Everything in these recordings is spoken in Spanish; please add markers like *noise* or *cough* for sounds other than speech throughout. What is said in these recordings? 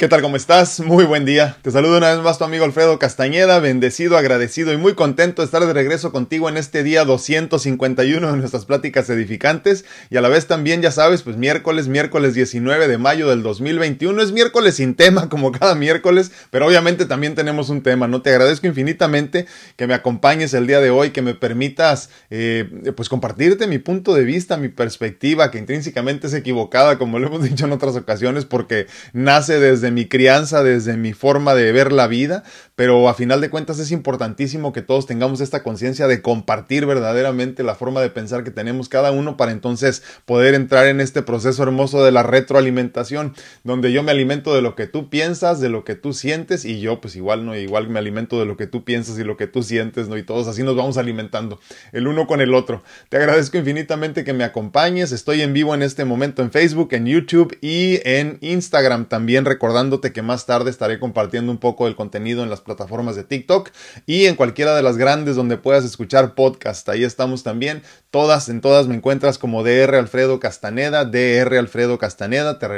¿Qué tal? ¿Cómo estás? Muy buen día. Te saludo una vez más tu amigo Alfredo Castañeda, bendecido, agradecido y muy contento de estar de regreso contigo en este día 251 de nuestras pláticas edificantes y a la vez también, ya sabes, pues miércoles, miércoles 19 de mayo del 2021. Es miércoles sin tema como cada miércoles, pero obviamente también tenemos un tema, ¿no? Te agradezco infinitamente que me acompañes el día de hoy, que me permitas eh, pues compartirte mi punto de vista, mi perspectiva, que intrínsecamente es equivocada, como lo hemos dicho en otras ocasiones, porque nace desde mi crianza, desde mi forma de ver la vida, pero a final de cuentas es importantísimo que todos tengamos esta conciencia de compartir verdaderamente la forma de pensar que tenemos cada uno para entonces poder entrar en este proceso hermoso de la retroalimentación, donde yo me alimento de lo que tú piensas, de lo que tú sientes y yo pues igual no, igual me alimento de lo que tú piensas y lo que tú sientes, ¿no? Y todos así nos vamos alimentando, el uno con el otro. Te agradezco infinitamente que me acompañes, estoy en vivo en este momento en Facebook, en YouTube y en Instagram también recordando que más tarde estaré compartiendo un poco del contenido en las plataformas de TikTok y en cualquiera de las grandes donde puedas escuchar podcast. Ahí estamos también. Todas, en todas me encuentras como DR Alfredo Castaneda, DR Alfredo Castaneda. Te,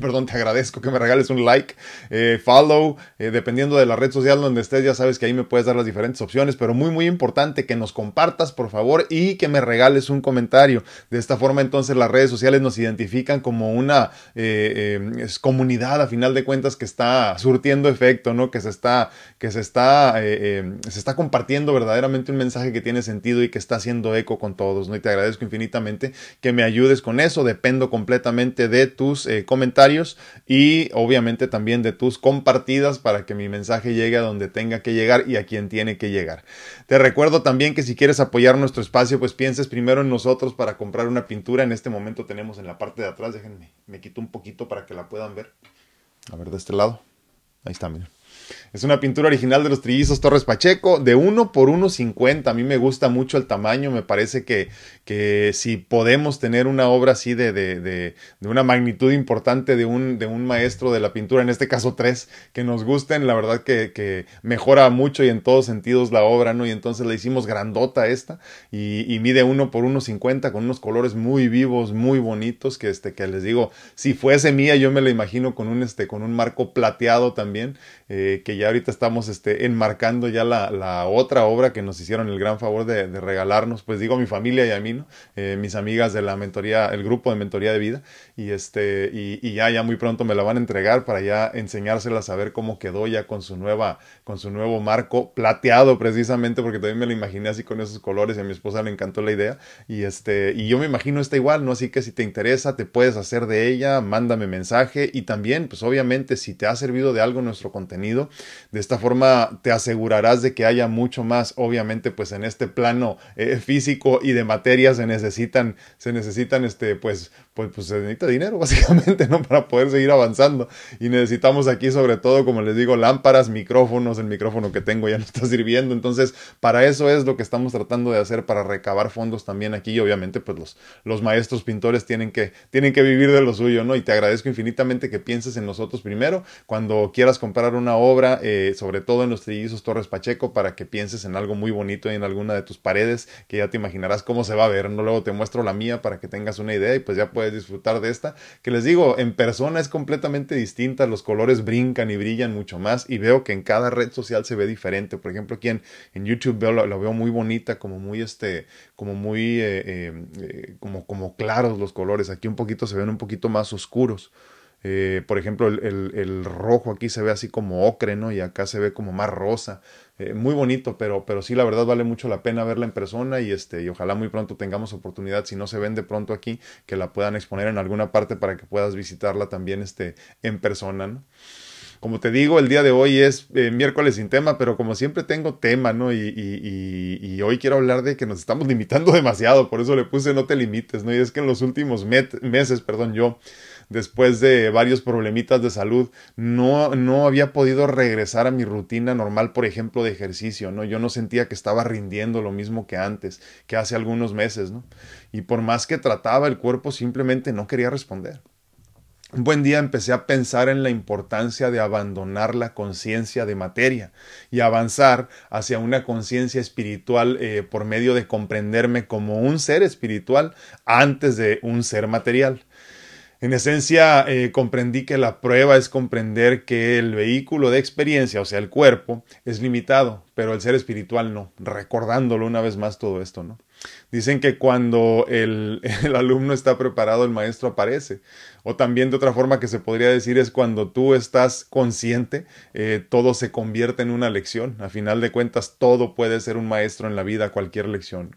perdón, te agradezco que me regales un like, eh, follow, eh, dependiendo de la red social donde estés, ya sabes que ahí me puedes dar las diferentes opciones, pero muy, muy importante que nos compartas, por favor, y que me regales un comentario. De esta forma, entonces, las redes sociales nos identifican como una eh, comunidad a final de cuentas que está surtiendo efecto, ¿no? Que se está, que se está, eh, eh, se está compartiendo verdaderamente un mensaje que tiene sentido y que está haciendo eco con todos, ¿no? Y te agradezco infinitamente que me ayudes con eso. Dependo completamente de tus eh, comentarios y obviamente también de tus compartidas para que mi mensaje llegue a donde tenga que llegar y a quien tiene que llegar. Te recuerdo también que si quieres apoyar nuestro espacio, pues pienses primero en nosotros para comprar una pintura. En este momento tenemos en la parte de atrás, déjenme, me quito un poquito para que la puedan ver. A ver, de este lado. Ahí está, miren. Es una pintura original de los trillizos Torres Pacheco, de 1 por 1.50. A mí me gusta mucho el tamaño, me parece que, que si podemos tener una obra así de, de, de, de, una magnitud importante de un, de un maestro de la pintura, en este caso tres, que nos gusten, la verdad que, que mejora mucho y en todos sentidos la obra, ¿no? Y entonces le hicimos grandota esta y, y mide 1 por 1.50 con unos colores muy vivos, muy bonitos, que, este, que les digo, si fuese mía yo me la imagino con un, este, con un marco plateado también, eh, que ya ahorita estamos este, enmarcando ya la, la, otra obra que nos hicieron el gran favor de, regalarnos, pues digo a mi familia y a mí, ¿no? eh, mis amigas de la mentoría, el grupo de mentoría de vida, y este, y, y, ya, ya muy pronto me la van a entregar para ya enseñárselas a ver cómo quedó ya con su nueva, con su nuevo marco plateado precisamente, porque también me lo imaginé así con esos colores y a mi esposa le encantó la idea, y este, y yo me imagino está igual, ¿no? Así que si te interesa, te puedes hacer de ella, mándame mensaje, y también, pues obviamente, si te ha servido de algo nuestro contenido, de esta forma te asegurarás de que haya mucho más, obviamente, pues en este plano eh, físico y de materia se necesitan, se necesitan, este, pues, pues, pues se necesita dinero, *laughs* básicamente, ¿no? Para poder seguir avanzando. Y necesitamos aquí, sobre todo, como les digo, lámparas, micrófonos, el micrófono que tengo ya no está *laughs* sirviendo. Entonces, para eso es lo que estamos tratando de hacer, para recabar fondos también aquí. Y obviamente, pues los, los maestros pintores tienen que, tienen que vivir de lo suyo, ¿no? Y te agradezco infinitamente que pienses en nosotros primero. Cuando quieras comprar una obra, eh, sobre todo en los trillizos Torres Pacheco, para que pienses en algo muy bonito en alguna de tus paredes, que ya te imaginarás cómo se va a ver, ¿no? Luego te muestro la mía para que tengas una idea y pues ya puedes disfrutar de esta, que les digo, en persona es completamente distinta, los colores brincan y brillan mucho más y veo que en cada red social se ve diferente. Por ejemplo, aquí en, en YouTube veo, lo, veo muy bonita, como muy este, como muy eh, eh, eh, como, como claros los colores. Aquí un poquito se ven un poquito más oscuros. Por ejemplo, el, el, el, rojo aquí se ve así como ocre, ¿no? Y acá se ve como más rosa. Eh, muy bonito, pero, pero sí, la verdad vale mucho la pena verla en persona y, este, y ojalá muy pronto tengamos oportunidad, si no se vende pronto aquí, que la puedan exponer en alguna parte para que puedas visitarla también este, en persona, ¿no? Como te digo, el día de hoy es eh, miércoles sin tema, pero como siempre tengo tema, ¿no? Y, y, y, y, hoy quiero hablar de que nos estamos limitando *laughs* demasiado, por eso le puse no te limites, ¿no? Y es que en los últimos meses, perdón, yo después de varios problemitas de salud, no, no había podido regresar a mi rutina normal, por ejemplo, de ejercicio, ¿no? Yo no sentía que estaba rindiendo lo mismo que antes, que hace algunos meses, ¿no? Y por más que trataba, el cuerpo simplemente no quería responder. Un buen día empecé a pensar en la importancia de abandonar la conciencia de materia y avanzar hacia una conciencia espiritual eh, por medio de comprenderme como un ser espiritual antes de un ser material. En esencia, eh, comprendí que la prueba es comprender que el vehículo de experiencia, o sea, el cuerpo, es limitado, pero el ser espiritual no, recordándolo una vez más todo esto, ¿no? Dicen que cuando *laughs* el, alumno está preparado, el maestro aparece. O también de otra forma que se podría decir es cuando tú estás consciente, eh, todo se convierte en una lección. A final de cuentas, todo puede ser un maestro en la vida, cualquier lección.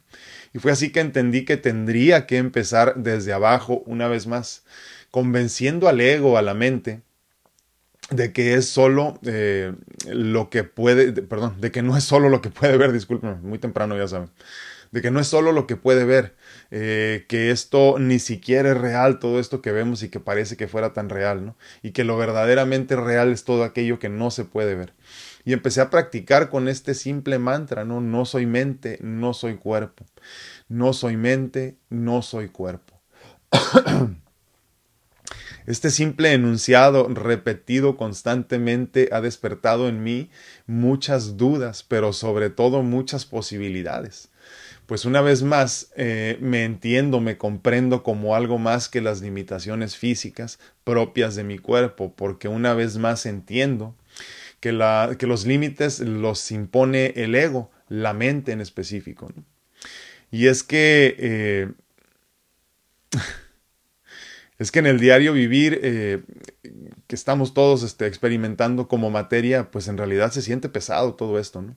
Y fue así que entendí que tendría que empezar desde abajo una vez más, convenciendo al ego, a la mente, de que es solo eh, lo que puede, perdón, de que no es solo lo que puede ver, discúlpenme, muy temprano ya saben de que no es solo lo que puede ver, eh, que esto ni siquiera es real, todo esto que vemos y que parece que fuera tan real, ¿no? Y que lo verdaderamente real es todo aquello que no se puede ver. Y empecé a practicar con este simple mantra, ¿no? No soy mente, no soy cuerpo. No soy mente, no soy cuerpo. *clears throat* Este simple enunciado repetido constantemente ha despertado en mí muchas dudas, pero sobre todo muchas posibilidades pues una vez más eh, me entiendo, me comprendo como algo más que las limitaciones físicas propias de mi cuerpo, porque una vez más entiendo que, los límites los impone el ego, la mente en específico. Y es que... Eh, *laughs* es que en el diario vivir eh, que estamos todos este, experimentando como materia, pues en realidad se siente pesado todo esto, ¿no?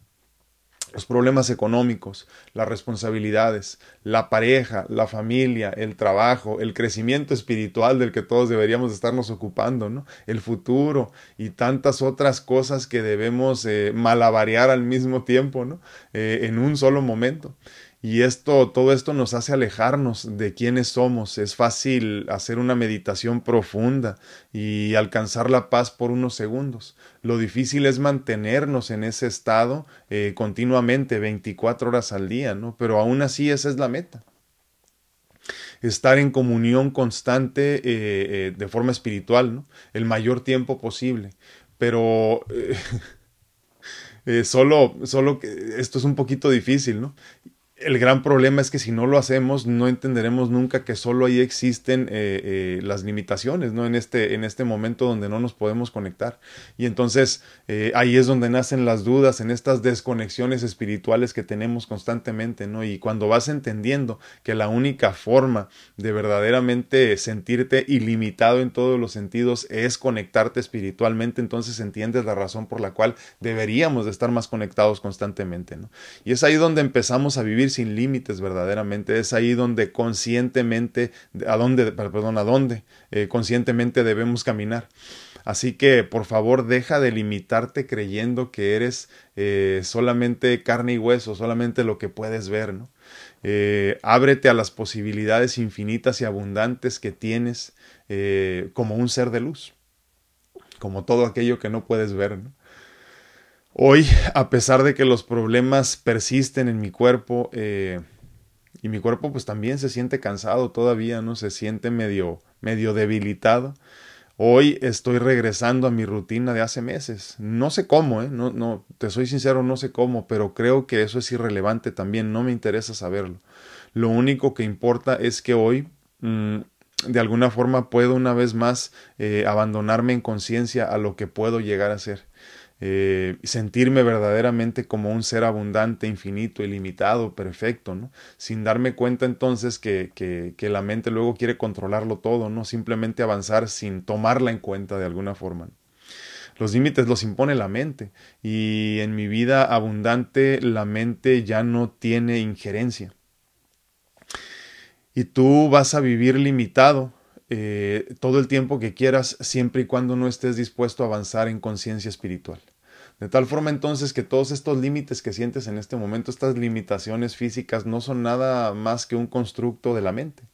Los problemas económicos, las responsabilidades, la pareja, la familia, el trabajo, el crecimiento espiritual del que todos deberíamos estarnos ocupando, ¿no? el futuro y tantas otras cosas que debemos eh, malabarear al mismo tiempo, ¿no? Eh, en un solo momento. Y esto, todo esto nos hace alejarnos de quiénes somos. Es fácil hacer una meditación profunda y alcanzar la paz por unos segundos. Lo difícil es mantenernos en ese estado eh, continuamente, 24 horas al día, ¿no? Pero aún así esa es la meta. Estar en comunión constante eh, eh, de forma espiritual, ¿no? El mayor tiempo posible. Pero *laughs* solo, solo esto es un poquito difícil, ¿no? El gran problema es que si no lo hacemos, no entenderemos nunca que solo ahí existen eh, eh, las limitaciones, ¿no? En este, en este momento donde no nos podemos conectar. Y entonces eh, ahí es donde nacen las dudas, en estas desconexiones espirituales que tenemos constantemente, ¿no? Y cuando vas entendiendo que la única forma de verdaderamente sentirte ilimitado en todos los sentidos es conectarte espiritualmente, entonces entiendes la razón por la cual deberíamos de estar más conectados constantemente, ¿no? Y es ahí donde empezamos a vivir sin límites verdaderamente. Es ahí donde conscientemente, a dónde, perdón, a dónde eh, conscientemente debemos caminar. Así que por favor deja de limitarte creyendo que eres eh, solamente carne y hueso, solamente lo que puedes ver, ¿no? Eh, ábrete a las posibilidades infinitas y abundantes que tienes como un ser de luz, como todo aquello que no puedes ver. ¿no? Hoy, a pesar de que los problemas persisten en mi cuerpo, eh, y mi cuerpo pues también se siente cansado todavía, ¿no? Se siente medio, medio debilitado. Hoy estoy regresando a mi rutina de hace meses. No sé cómo, ¿eh? No, no, te soy sincero, no sé cómo, pero creo que eso es irrelevante también, no me interesa saberlo. Lo único que importa es que hoy, mm, de alguna forma, puedo una vez más eh, abandonarme en conciencia a lo que puedo llegar a ser. Eh, sentirme verdaderamente como un ser abundante, infinito, ilimitado, perfecto, ¿no? Sin darme cuenta entonces que, que, que, la mente luego quiere controlarlo todo, ¿no? Simplemente avanzar sin tomarla en cuenta de alguna forma. Los límites los impone la mente y en mi vida abundante la mente ya no tiene injerencia. Y tú vas a vivir limitado eh, todo el tiempo que quieras, siempre y cuando no estés dispuesto a avanzar en conciencia espiritual. De tal forma entonces que todos estos límites que sientes en este momento, estas limitaciones físicas, no son nada más que un constructo de la mente.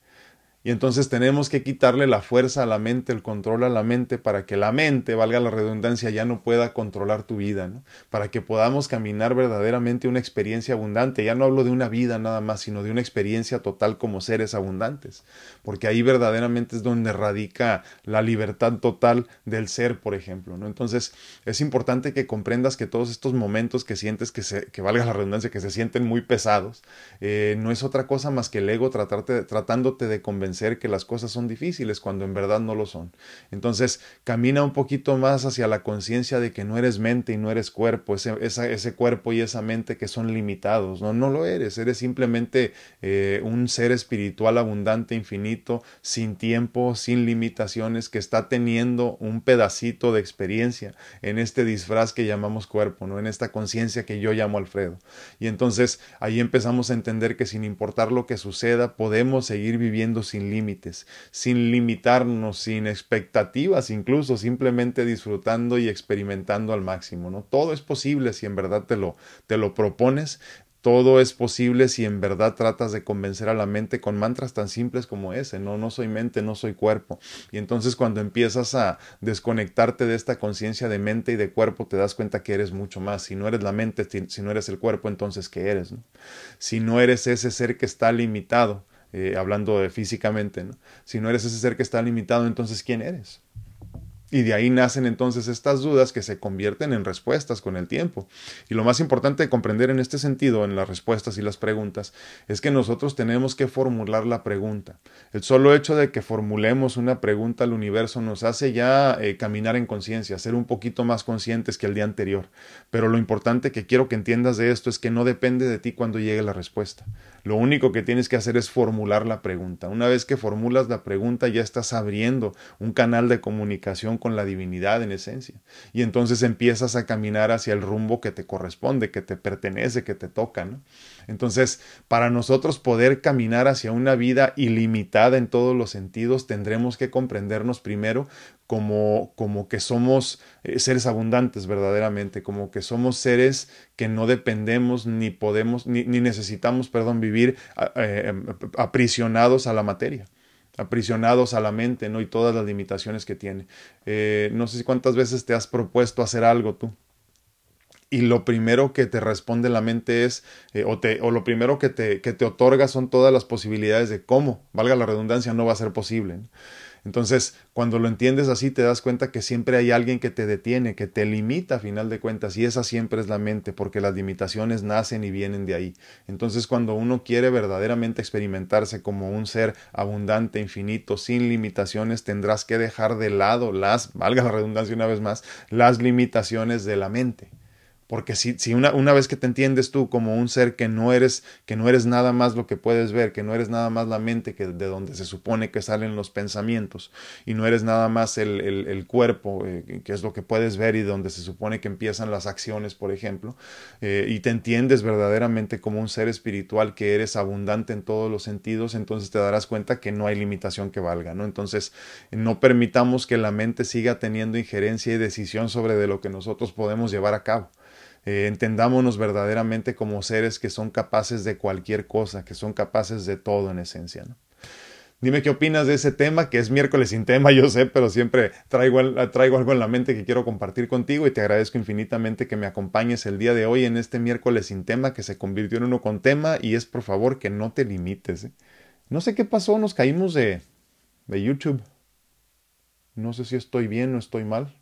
Y entonces tenemos que quitarle la fuerza a la mente, el control a la mente, para que la mente, valga la redundancia, ya no pueda controlar tu vida, ¿no? Para que podamos caminar verdaderamente una experiencia abundante. Ya no hablo de una vida nada más, sino de una experiencia total como seres abundantes. Porque ahí verdaderamente es donde radica la libertad total del ser, por ejemplo, ¿no? Entonces es importante que comprendas que todos estos momentos que sientes que, se, que valga la redundancia, que se sienten muy pesados, eh, no es otra cosa más que el ego tratarte, tratándote de convencer convencer que las cosas son difíciles cuando en verdad no lo son. Entonces, camina un poquito más hacia la conciencia de que no eres mente y no eres cuerpo, ese, ese cuerpo y esa mente que son limitados. No, no lo eres, eres simplemente eh, un ser espiritual abundante, infinito, sin tiempo, sin limitaciones, que está teniendo un pedacito de experiencia en este disfraz que llamamos cuerpo, ¿no? En esta conciencia que yo llamo Alfredo. Y entonces ahí empezamos a entender que sin importar lo que suceda, podemos seguir viviendo sin límites, sin limitarnos, sin expectativas, incluso simplemente disfrutando y experimentando al máximo, ¿no? Todo es posible si en verdad te lo, te lo propones, todo es posible si en verdad tratas de convencer a la mente con mantras tan simples como ese, no, no soy mente, no soy cuerpo. Y entonces cuando empiezas a desconectarte de esta conciencia de mente y de cuerpo, te das cuenta que eres mucho más. Si no eres la mente, si no eres el cuerpo, entonces ¿qué eres? Si no eres ese ser que está limitado, eh, hablando físicamente, si no eres ese ser que está limitado, entonces ¿quién eres? Y de ahí nacen entonces estas dudas que se convierten en respuestas con el tiempo. Y lo más importante de comprender en este sentido, en las respuestas y las preguntas, es que nosotros tenemos que formular la pregunta. El solo hecho de que formulemos una pregunta al universo nos hace ya eh, caminar en conciencia, ser un poquito más conscientes que el día anterior. Pero lo importante que quiero que entiendas de esto es que no depende de ti cuando llegue la respuesta. Lo único que tienes que hacer es formular la pregunta. Una vez que formulas la pregunta ya estás abriendo un canal de comunicación con la divinidad en esencia. Y entonces empiezas a caminar hacia el rumbo que te corresponde, que te pertenece, que te toca. Entonces, para nosotros poder caminar hacia una vida ilimitada en todos los sentidos, tendremos que comprendernos primero como, como que somos eh, seres abundantes verdaderamente, como que somos seres que no dependemos ni podemos, ni, necesitamos, perdón, vivir eh, aprisionados a la materia aprisionados a la mente, ¿no? Y todas las limitaciones que tiene. Eh, no sé cuántas veces te has propuesto hacer algo tú. Y lo primero que te responde la mente es, eh, o, te, o lo primero que te, que te otorga son todas las posibilidades de cómo, valga la redundancia, no va a ser posible. Entonces, cuando lo entiendes así, te das cuenta que siempre hay alguien que te detiene, que te limita a final de cuentas, y esa siempre es la mente, porque las limitaciones nacen y vienen de ahí. Entonces, cuando uno quiere verdaderamente experimentarse como un ser abundante, infinito, sin limitaciones, tendrás que dejar de lado las, valga la redundancia una vez más, las limitaciones de la mente. Porque si, si una, una, vez que te entiendes tú como un ser que no eres, que no eres nada más lo que puedes ver, que no eres nada más la mente que de donde se supone que salen los pensamientos, y no eres nada más el, el, cuerpo, eh, que es lo que puedes ver y donde se supone que empiezan las acciones, por ejemplo, eh, y te entiendes verdaderamente como un ser espiritual que eres abundante en todos los sentidos, entonces te darás cuenta que no hay limitación que valga, ¿no? Entonces, no permitamos que la mente siga teniendo injerencia y decisión sobre de lo que nosotros podemos llevar a cabo. Eh, entendámonos verdaderamente como seres que son capaces de cualquier cosa, que son capaces de todo en esencia. Dime qué opinas de ese tema, que es miércoles sin tema, *laughs* yo sé, pero siempre traigo, traigo algo en la mente que quiero compartir contigo y te agradezco infinitamente que me acompañes el día de hoy en este miércoles sin tema que se convirtió en uno con tema y es por favor que no te limites. ¿eh? No sé qué pasó, nos caímos de, de YouTube. No sé si estoy bien o estoy mal.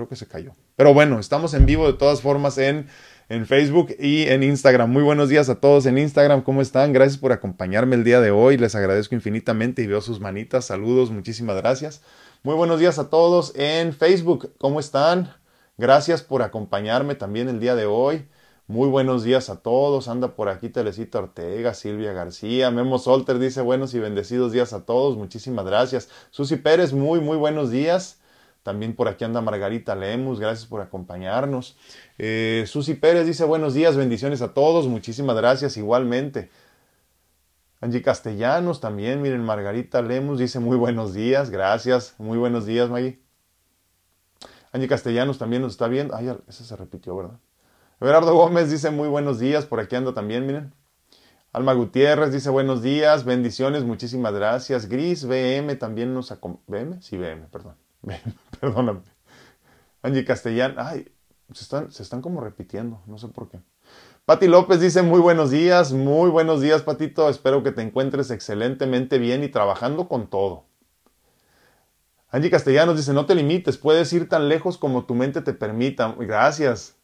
Creo que se cayó. Pero bueno, estamos en vivo de todas formas en, en Facebook y en Instagram. Muy buenos días a todos en Instagram. ¿Cómo están? Gracias por acompañarme el día de hoy. Les agradezco infinitamente y veo sus manitas. Saludos, muchísimas gracias. Muy buenos días a todos en Facebook. ¿Cómo están? Gracias por acompañarme también el día de hoy. Muy buenos días a todos. Anda por aquí Telecita Ortega, Silvia García, Memo Solter dice buenos y bendecidos días a todos. Muchísimas gracias. Susi Pérez, muy, muy buenos días. También por aquí anda Margarita Lemus, gracias por acompañarnos. Eh, Susi Pérez dice buenos días, bendiciones a todos, muchísimas gracias igualmente. Angie Castellanos también, miren, Margarita Lemus dice muy buenos días, gracias, muy buenos días, Maggie. Angie Castellanos también nos está viendo. Ay, ese se repitió, ¿verdad? Everardo Gómez dice muy buenos días, por aquí anda también, miren. Alma Gutiérrez dice buenos días, bendiciones, muchísimas gracias. Gris BM también nos acompaña. ¿BM? Sí, BM, perdón. *laughs* Perdóname. Angie Castellán, ay, se están, se están como repitiendo, no sé por qué. Pati López dice muy buenos días, muy buenos días, Patito. Espero que te encuentres excelentemente bien y trabajando con todo. Angie Castellanos dice, no te limites, puedes ir tan lejos como tu mente te permita. Gracias.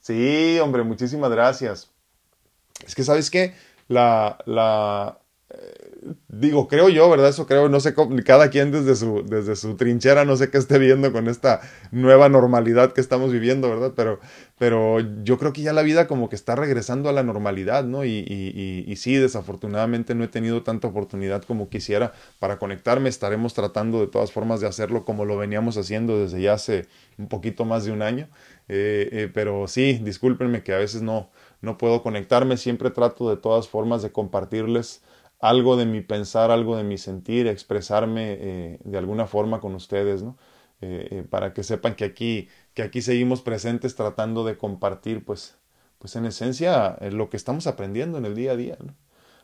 Sí, hombre, muchísimas gracias. Es que, ¿sabes qué? La, la, eh, digo, creo yo, ¿verdad? Eso creo, no sé, cada quien desde su, desde su trinchera, no sé qué esté viendo con esta nueva normalidad que estamos viviendo, ¿verdad? Pero, pero yo creo que ya la vida como que está regresando a la normalidad, ¿no? Y, y, y, sí, desafortunadamente no he tenido tanta oportunidad como quisiera para conectarme, estaremos tratando de todas formas de hacerlo como lo veníamos haciendo desde ya hace un poquito más de un año, eh, eh, pero sí, discúlpenme que a veces no, no puedo conectarme, siempre trato de todas formas de compartirles algo de mi pensar, algo de mi sentir, expresarme eh, de alguna forma con ustedes, ¿no? Eh, eh, para que sepan que aquí, que aquí seguimos presentes tratando de compartir, pues, pues en esencia, lo que estamos aprendiendo en el día a día.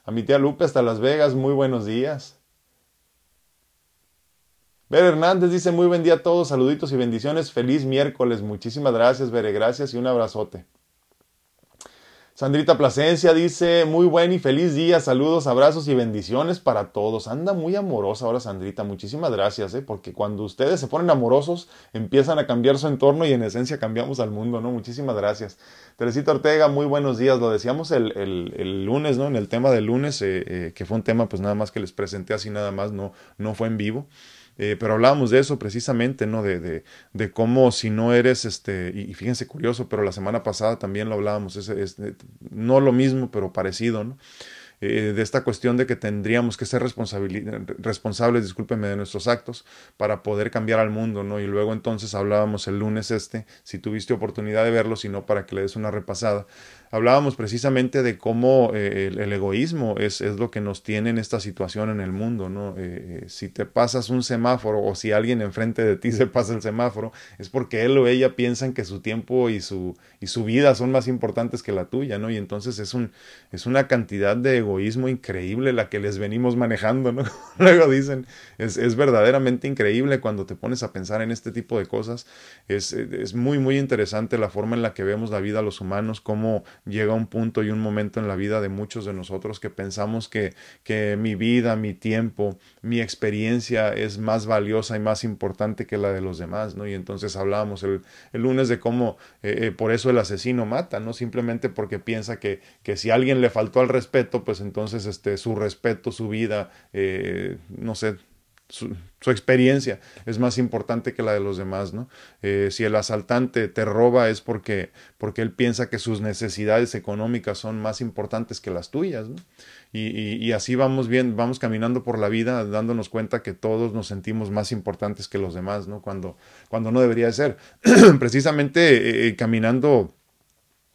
A mi tía Lupe hasta Las Vegas, muy buenos días. Ver Hernández dice muy buen día a todos, saluditos y bendiciones, feliz miércoles, muchísimas gracias, Bere, gracias y un abrazote. Sandrita Plasencia dice, muy buen y feliz día, saludos, abrazos y bendiciones para todos. Anda muy amorosa ahora Sandrita, muchísimas gracias, ¿eh? porque cuando ustedes se ponen amorosos, empiezan a cambiar su entorno y en esencia cambiamos al mundo, ¿no? Muchísimas gracias. Teresita Ortega, muy buenos días, lo decíamos el, el, lunes, ¿no? En el tema del lunes, eh, eh, que fue un tema pues nada más que les presenté así nada más, no, no fue en vivo. Eh, pero hablábamos de eso precisamente, ¿no? De, de, de, cómo si no eres, este, y, fíjense curioso, pero la semana pasada también lo hablábamos, es, es, no lo mismo, pero parecido, ¿no? Eh, de esta cuestión de que tendríamos que ser responsables, discúlpenme, de nuestros actos para poder cambiar al mundo, ¿no? Y luego entonces hablábamos el lunes este, si tuviste oportunidad de verlo, si no, para que le des una repasada, hablábamos precisamente de cómo eh, el, egoísmo es, es, lo que nos tiene en esta situación en el mundo, ¿no? Eh, si te pasas un semáforo o si alguien enfrente de ti se pasa el semáforo, es porque él o ella piensan que su tiempo y su, y su vida son más importantes que la tuya, ¿no? Y entonces es, un, es una cantidad de egoísmo increíble la que les venimos manejando, ¿no? *laughs* Luego dicen, es, es, verdaderamente increíble cuando te pones a pensar en este tipo de cosas, es, es muy, muy interesante la forma en la que vemos la vida a los humanos, cómo llega un punto y un momento en la vida de muchos de nosotros que pensamos que, que mi vida, mi tiempo, mi experiencia es más valiosa y más importante que la de los demás, ¿no? Y entonces hablábamos el, el lunes de cómo eh, eh, por eso el asesino mata, ¿no? Simplemente porque piensa que, que si alguien le faltó al respeto, pues entonces este, su respeto, su vida, eh, no sé, su, experiencia es más importante que la de los demás, ¿no? Eh, si el asaltante te roba es porque, porque él piensa que sus necesidades económicas son más importantes que las tuyas. Y, así vamos bien, vamos caminando por la vida dándonos cuenta que todos nos sentimos más importantes que los demás, ¿no? Cuando, cuando no debería ser. *clears throat* Precisamente eh, caminando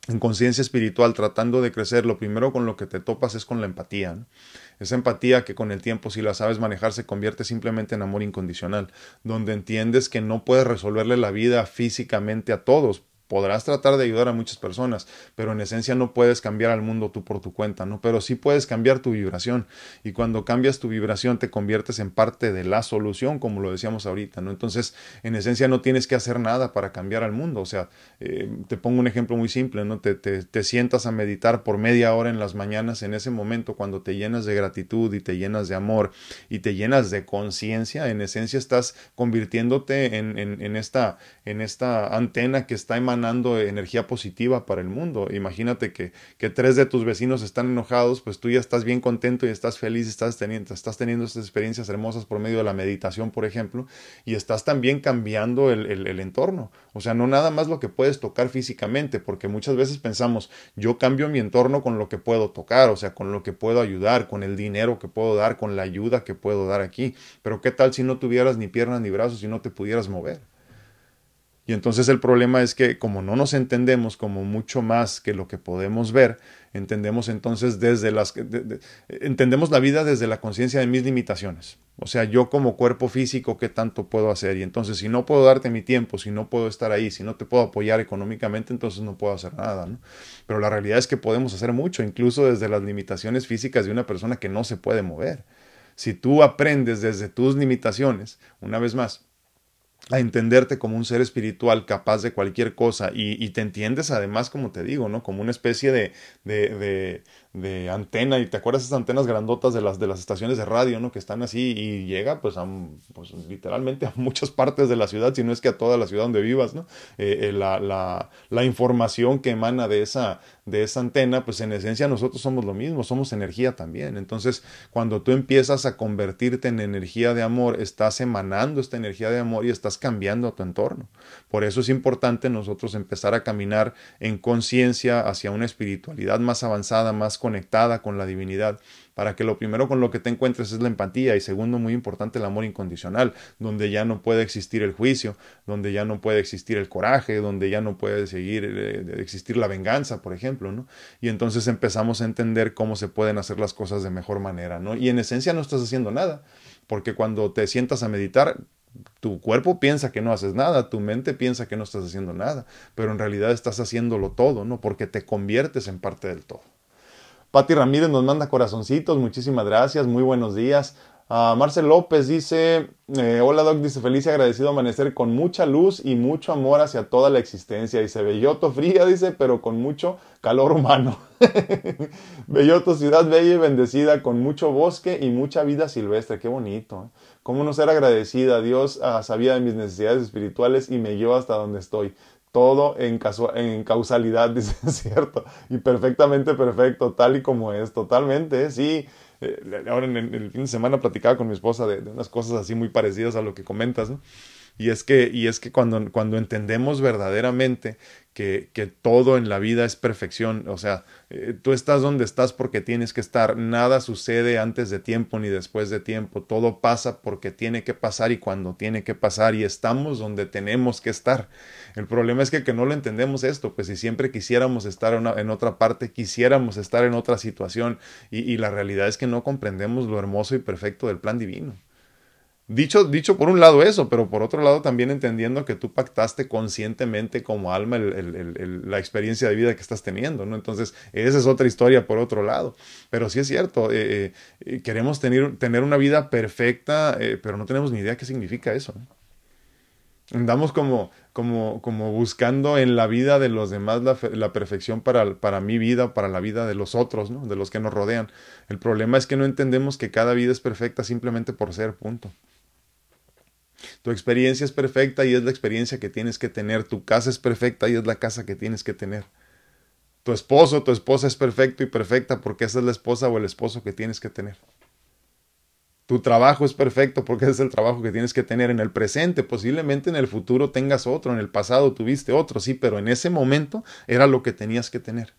en conciencia espiritual, tratando de crecer, lo primero con lo que te topas es con la empatía. Esa empatía que con el tiempo, si la sabes manejar, se convierte simplemente en amor incondicional, donde entiendes que no puedes resolverle la vida físicamente a todos, podrás tratar de ayudar a muchas personas, pero en esencia no puedes cambiar al mundo tú por tu cuenta, ¿no? Pero sí puedes cambiar tu vibración y cuando cambias tu vibración te conviertes en parte de la solución, como lo decíamos ahorita, ¿no? Entonces, en esencia no tienes que hacer nada para cambiar al mundo, o sea, eh, te pongo un ejemplo muy simple, ¿no? Te, te, sientas a meditar por media hora en las mañanas, en ese momento cuando te llenas de gratitud y te llenas de amor y te llenas de conciencia, en esencia estás convirtiéndote en, en, en, esta, en esta antena que está emanando energía positiva para el mundo. Imagínate que, que tres de tus vecinos están enojados, pues tú ya estás bien contento y estás feliz, estás teniendo, estás teniendo estas experiencias hermosas por medio de la meditación, por ejemplo, y estás también cambiando el, el, entorno. O sea, no nada más lo que puedes tocar físicamente, porque muchas veces pensamos, yo cambio mi entorno con lo que puedo tocar, o sea, con lo que puedo ayudar, con el dinero que puedo dar, con la ayuda que puedo dar aquí. Pero ¿qué tal si no tuvieras ni piernas ni brazos y no te pudieras mover? Y entonces el problema es que como no nos entendemos como mucho más que lo que podemos ver, entendemos entonces desde las entendemos la vida desde la conciencia de mis limitaciones. O sea, yo como cuerpo físico qué tanto puedo hacer y entonces si no puedo darte mi tiempo, si no puedo estar ahí, si no te puedo apoyar económicamente, entonces no puedo hacer nada, ¿no? Pero la realidad es que podemos hacer mucho, incluso desde las limitaciones físicas de una persona que no se puede mover. Si tú aprendes desde tus limitaciones, una vez más, a entenderte como un ser espiritual capaz de cualquier cosa y, y, te entiendes además, como te digo, ¿no? Como una especie de, de, de antena y te acuerdas esas antenas grandotas de las de las estaciones de radio, ¿no? Que están así y llega pues, pues literalmente a *laughs* muchas partes de la ciudad, si no es que a toda la ciudad donde vivas, ¿no? Eh, eh, la, la, la, información que emana de esa, de esa antena, pues en esencia nosotros somos lo mismo, somos energía también. Entonces, cuando tú empiezas a convertirte en energía de amor, estás emanando esta energía de amor y estás cambiando a tu entorno. Por eso es importante nosotros empezar a caminar en conciencia hacia una espiritualidad más avanzada, más conectada con la divinidad, para que lo primero con lo que te encuentres es la empatía y segundo, muy importante, el amor incondicional, donde ya no puede existir el juicio, donde ya no puede existir el coraje, donde ya no puede seguir eh, existir la venganza, por ejemplo, ¿no? Y entonces empezamos a entender cómo se pueden hacer las cosas de mejor manera, ¿no? Y en esencia no estás haciendo nada, porque cuando te sientas a meditar, tu cuerpo piensa que no haces nada, tu mente piensa que no estás haciendo nada, pero en realidad estás haciéndolo todo, ¿no? Porque te conviertes en parte del todo. Pati Ramírez nos manda corazoncitos, muchísimas gracias, muy buenos días. Uh, Marcel López dice, eh, hola Doc, dice, feliz y agradecido amanecer con mucha luz y mucho amor hacia toda la existencia. Dice, Belloto fría, dice, pero con mucho calor humano. *laughs* Belloto, ciudad bella y bendecida, con mucho bosque y mucha vida silvestre. Qué bonito. ¿eh? ¿Cómo no ser agradecida? Dios uh, sabía de mis necesidades espirituales y me guió hasta donde estoy todo en, en causalidad, *laughs* dice, cierto, y perfectamente perfecto, tal y como es, totalmente, ¿eh? sí. Eh, ahora en el, fin de semana platicaba con mi esposa de, de, unas cosas así muy parecidas a lo que comentas, ¿no? Y es que, y es que cuando, cuando entendemos verdaderamente que, que, todo en la vida es perfección, o sea, eh, tú estás donde estás porque tienes que estar, nada sucede antes de tiempo ni después de tiempo, todo pasa porque tiene que pasar y cuando tiene que pasar y estamos donde tenemos que estar. El problema es que, no lo entendemos esto, pues si siempre quisiéramos estar en otra parte, quisiéramos estar en otra situación y, la realidad es que no comprendemos lo hermoso y perfecto del plan divino. Dicho, dicho por un lado eso, pero por otro lado también entendiendo que tú pactaste conscientemente como alma el, la experiencia de vida que estás teniendo, ¿no? Entonces, esa es otra historia por otro lado. Pero sí es cierto, eh, eh, queremos tener, tener, una vida perfecta, eh, pero no tenemos ni idea qué significa eso. Andamos como, como, como buscando en la vida de los demás la, la perfección para, para mi vida, para la vida de los otros, ¿no? de los que nos rodean. El problema es que no entendemos que cada vida es perfecta simplemente por ser, punto. Tu experiencia es perfecta y es la experiencia que tienes que tener. Tu casa es perfecta y es la casa que tienes que tener. Tu esposo, tu esposa es perfecto y perfecta porque esa es la esposa o el esposo que tienes que tener. Tu trabajo es perfecto porque es el trabajo que tienes que tener en el presente. Posiblemente en el futuro tengas otro, en el pasado tuviste otro, sí, pero en ese momento era lo que tenías que tener.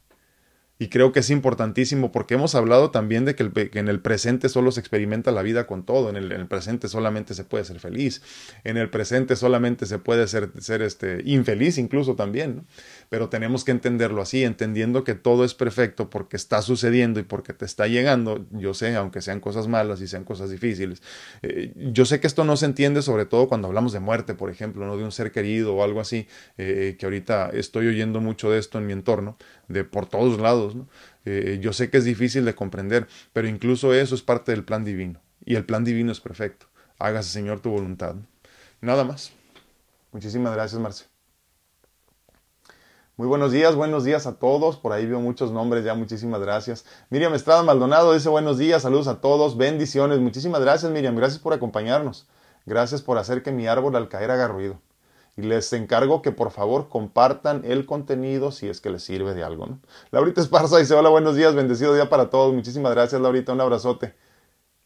Y creo que es importantísimo porque hemos hablado también de que, en el presente solo se experimenta la vida con todo, en el, en el, presente solamente se puede ser feliz, en el presente solamente se puede ser, ser este, infeliz incluso también. ¿no? Pero tenemos que entenderlo así, entendiendo que todo es perfecto porque está sucediendo y porque te está llegando, yo sé, aunque sean cosas malas y sean cosas difíciles, eh, yo sé que esto no se entiende sobre todo cuando hablamos de muerte, por ejemplo, ¿no? de un ser querido o algo así, eh, que ahorita estoy oyendo mucho de esto en mi entorno, de por todos lados, eh, yo sé que es difícil de comprender, pero incluso eso es parte del plan divino, y el plan divino es perfecto, hágase Señor tu voluntad. Nada más. Muchísimas gracias, Marce. Muy buenos días, buenos días a todos. Por ahí veo muchos nombres ya, muchísimas gracias. Miriam Estrada Maldonado dice buenos días, saludos a todos, bendiciones. Muchísimas gracias, Miriam, gracias por acompañarnos. Gracias por hacer que mi árbol al caer haga ruido. Y les encargo que por favor compartan el contenido si es que les sirve de algo. ¿no? Laurita Esparza dice hola, buenos días, bendecido día para todos. Muchísimas gracias, Laurita, un abrazote.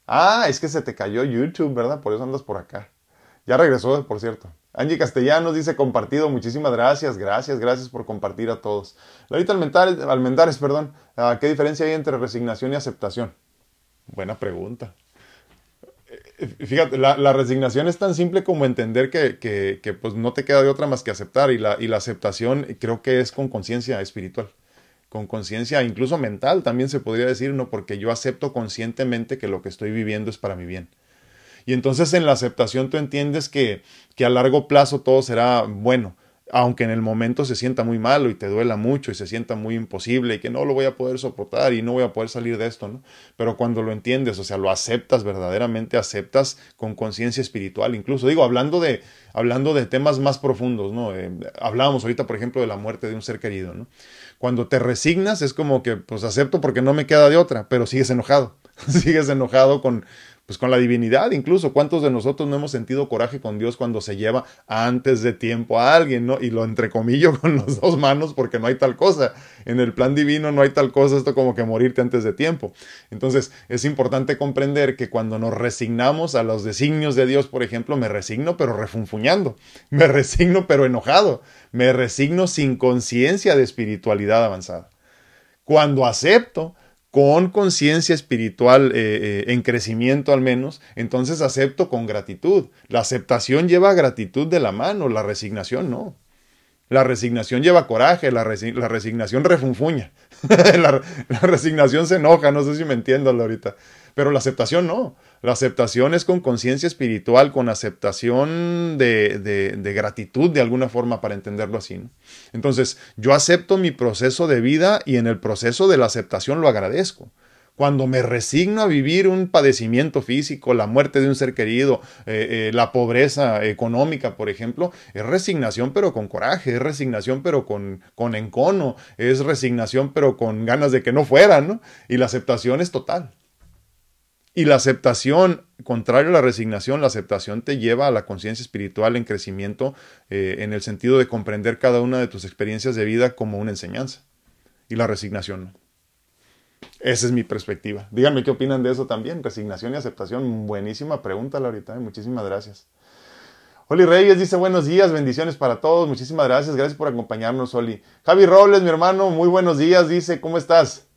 Ah, es que se te cayó YouTube, ¿verdad? Por eso andas por acá. Ya regresó, por cierto. Angie Castellanos dice compartido, muchísimas gracias, gracias, gracias por compartir a todos. Laurita Almendares, perdón, ah, ¿qué diferencia hay entre resignación y aceptación? Buena pregunta. Eh, fíjate, la, la resignación es tan simple como entender que, que, que, pues no te queda de otra más que aceptar y la, y la aceptación creo que es con conciencia espiritual, con conciencia incluso mental también se podría decir, ¿no? Porque yo acepto conscientemente que lo que estoy viviendo es para mi bien. Y entonces en la aceptación tú entiendes que, que a largo plazo todo será bueno. aunque en el momento se sienta muy malo y te duela mucho y se sienta muy imposible y que no lo voy a poder soportar y no voy a poder salir de esto, ¿no? Pero cuando lo entiendes, o sea, lo aceptas verdaderamente, aceptas con conciencia espiritual, incluso digo, hablando de, hablando de temas más profundos, ¿no? Eh, hablábamos ahorita, por ejemplo, de la muerte de un ser querido, ¿no? Cuando te resignas es como que, pues acepto porque no me queda de otra, pero sigues enojado, *laughs* sigues enojado con, pues con la divinidad incluso. ¿Cuántos de nosotros no hemos sentido coraje con Dios cuando se lleva antes de tiempo a alguien, ¿no? Y lo entrecomillo *laughs* con las dos manos porque no hay tal cosa. En el plan divino no hay tal cosa, esto como que morirte antes de tiempo. Entonces es importante comprender que cuando nos resignamos a los designios de Dios, por ejemplo, me resigno pero refunfuñando, *laughs* me resigno pero enojado, me resigno sin conciencia de espiritualidad avanzada. Cuando acepto, con conciencia espiritual eh, eh, en crecimiento al menos, entonces acepto con gratitud. La aceptación lleva gratitud de la mano, la resignación no. La resignación lleva coraje, la, resignación refunfuña, *laughs* la, resignación se enoja, no sé si me entiendo ahorita, pero la aceptación no. La aceptación es con conciencia espiritual, con aceptación de, de, gratitud de alguna forma para entenderlo así. Entonces, yo acepto mi proceso de vida y en el proceso de la aceptación lo agradezco cuando me resigno a vivir un padecimiento físico, la muerte de un ser querido, eh, eh, la pobreza económica, por ejemplo, es resignación pero con coraje, es resignación pero con, con encono, es resignación pero con ganas de que no fuera, ¿no? Y la aceptación es total. Y la aceptación, contrario a la resignación, la aceptación te lleva a la conciencia espiritual en crecimiento eh, en el sentido de comprender cada una de tus experiencias de vida como una enseñanza. Y la resignación no. Esa es mi perspectiva. Díganme qué opinan de eso también. Resignación y aceptación. Buenísima pregunta, Laurita. ¿eh? Muchísimas gracias. Oli Reyes dice buenos días, bendiciones para todos. Muchísimas gracias. Gracias por acompañarnos, Oli. Javi Robles, mi hermano, muy buenos días. Dice, ¿cómo estás?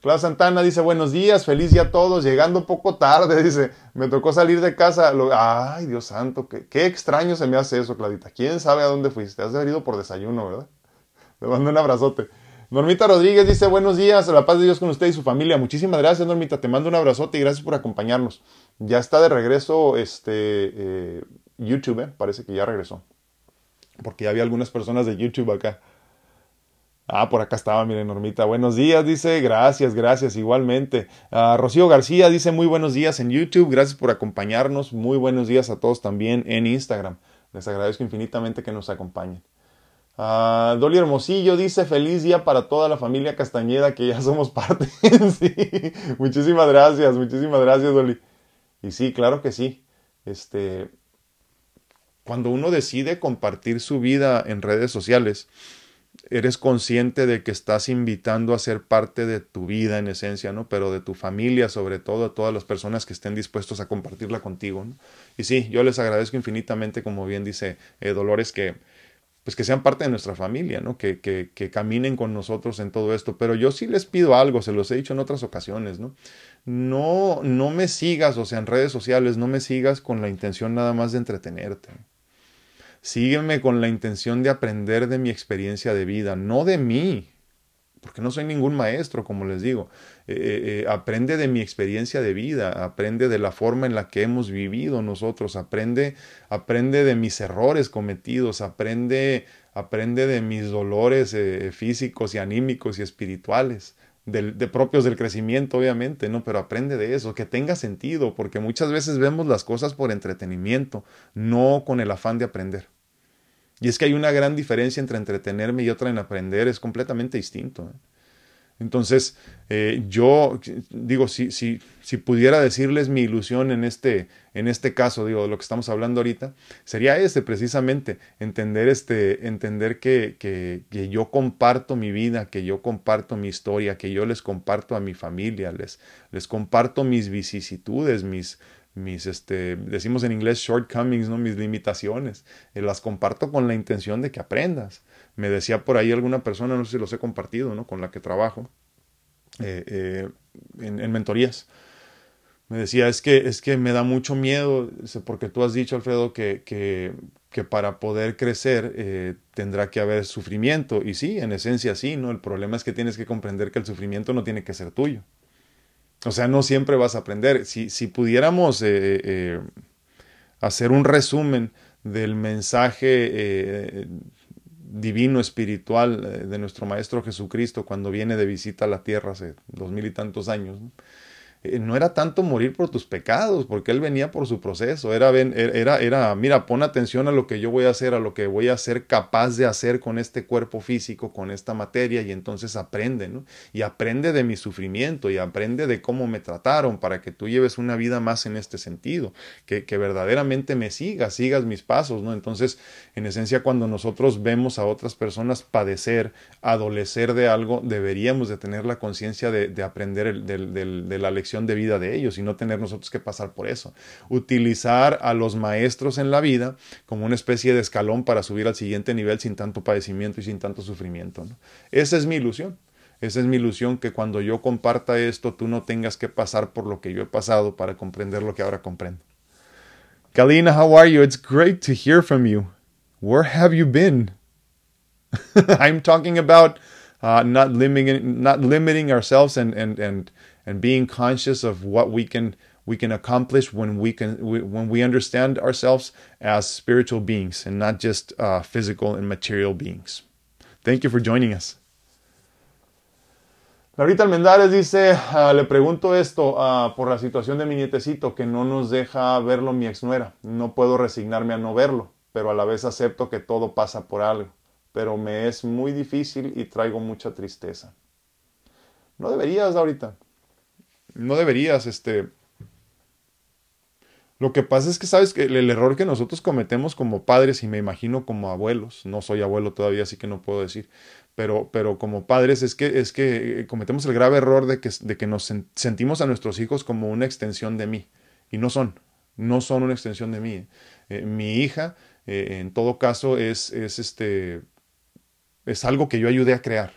Clau Santana dice buenos días, feliz día a todos, llegando poco tarde, *laughs* dice, me tocó salir de casa. Ay, Dios santo, qué, extraño se me hace eso, Claudita. ¿Quién sabe a dónde fuiste? Has venido por desayuno, ¿verdad? *laughs* Le mando un abrazote. Normita Rodríguez dice buenos días, la paz de Dios con usted y su familia. Muchísimas gracias, Normita. Te mando un abrazote y gracias por acompañarnos. Ya está de regreso este eh, YouTube, ¿eh? parece que ya regresó. Porque ya había algunas personas de YouTube acá. Ah, por acá estaba, miren, Normita. Buenos días, dice. Gracias, gracias, igualmente. Ah, Rocío García dice muy buenos días en YouTube. Gracias por acompañarnos. Muy buenos días a todos también en Instagram. Les agradezco infinitamente que nos acompañen. Uh, Dolly Hermosillo dice feliz día para toda la familia Castañeda que ya *laughs* somos parte. *laughs* muchísimas gracias, muchísimas gracias Dolly. Y sí, claro que sí. Este, cuando uno decide compartir su vida en redes sociales, eres consciente de que estás invitando a ser parte de tu vida en esencia, ¿no? Pero de tu familia, sobre todo, a todas las personas que estén dispuestos a compartirla contigo, ¿no? Y sí, yo les agradezco infinitamente, como bien dice eh, Dolores, que, pues que sean parte de nuestra familia, ¿no? Que, que, que, caminen con nosotros en todo esto. Pero yo sí les pido algo, se los he dicho en otras ocasiones, ¿no? No, no me sigas, o sea, en redes sociales, no me sigas con la intención nada más de entretenerte. Sígueme con la intención de aprender de mi experiencia de vida, no de mí, porque no soy ningún maestro, como les digo. Eh, eh, eh, aprende de mi experiencia de vida, aprende de la forma en la que hemos vivido nosotros, aprende, aprende de mis errores cometidos, aprende, aprende de mis dolores físicos y anímicos y espirituales. De, propios del crecimiento, obviamente, ¿no? Pero aprende de eso, que tenga sentido, porque muchas veces vemos las cosas por entretenimiento, no con el afán de aprender. Y es que hay una gran diferencia entre entretenerme y otra en aprender, es completamente distinto. ¿eh? Entonces, eh, yo digo, si, si, si, pudiera decirles mi ilusión en este, en este caso, digo, de lo que estamos hablando ahorita, sería este precisamente, entender, este, entender que, que, que, yo comparto mi vida, que yo comparto mi historia, que yo les comparto a mi familia, les, les comparto mis vicisitudes, mis, mis, este, decimos en inglés shortcomings, ¿no? mis limitaciones. Eh, las comparto con la intención de que aprendas. Me decía por ahí alguna persona, no sé si los he compartido, ¿no? Con la que trabajo eh, eh, en, mentorías. Me decía, es que, es que me da mucho miedo, porque tú has dicho, Alfredo, que, que, para poder crecer tendrá que haber sufrimiento. Y sí, en esencia sí, ¿no? El problema es que tienes que comprender que el sufrimiento no tiene que ser tuyo. O sea, no siempre vas a aprender. Si, si pudiéramos eh, eh, hacer un resumen del mensaje eh, divino, espiritual eh, de nuestro Maestro Jesucristo cuando viene de visita a la tierra hace dos mil y tantos años. Eh, no era tanto morir por tus pecados, porque Él venía por su proceso, era, era, era, mira, pon atención a lo que yo voy a hacer, a lo que voy a ser capaz de hacer con este cuerpo físico, con esta materia, y entonces aprende, ¿no? Y aprende de mi sufrimiento, y aprende de cómo me trataron, para que tú lleves una vida más en este sentido, que, que verdaderamente me sigas, sigas mis pasos, ¿no? Entonces, en esencia, cuando nosotros vemos a otras personas padecer, adolecer de algo, deberíamos de tener la conciencia de, de, aprender de la lección de vida de ellos y no tener nosotros que pasar por eso. Utilizar a los maestros en la vida como una especie de escalón para subir al siguiente nivel sin tanto padecimiento y sin tanto sufrimiento. Esa es mi ilusión. Esa es mi ilusión que cuando yo comparta esto tú no tengas que pasar por lo que yo he pasado para comprender lo que ahora comprendo. Kalina, how are you? It's great to hear from you. Where have you been? *laughs* I'm talking about uh, not limiting not limiting ourselves and and and and being conscious of what we can we can accomplish when we can when we understand ourselves as spiritual beings and not just uh, physical and material beings. Thank you for joining us. Laurita Almendares dice, uh, le pregunto esto uh, por la situación de mi nietecito que no nos deja verlo mi exnuera. No puedo resignarme a no verlo, pero a la vez acepto que todo pasa por algo. Pero me es muy difícil y traigo mucha tristeza. No deberías, ahorita no deberías, este... Lo que pasa es que sabes que el, error que nosotros cometemos como padres y me imagino como abuelos, no soy abuelo todavía, así que no puedo decir, pero, pero como padres es que, es que cometemos el grave error de que, de que nos sentimos a nuestros hijos como una extensión de mí y no son, no son una extensión de mí. Eh, mi hija, eh, en todo caso, es, es, este, es algo que yo ayudé a crear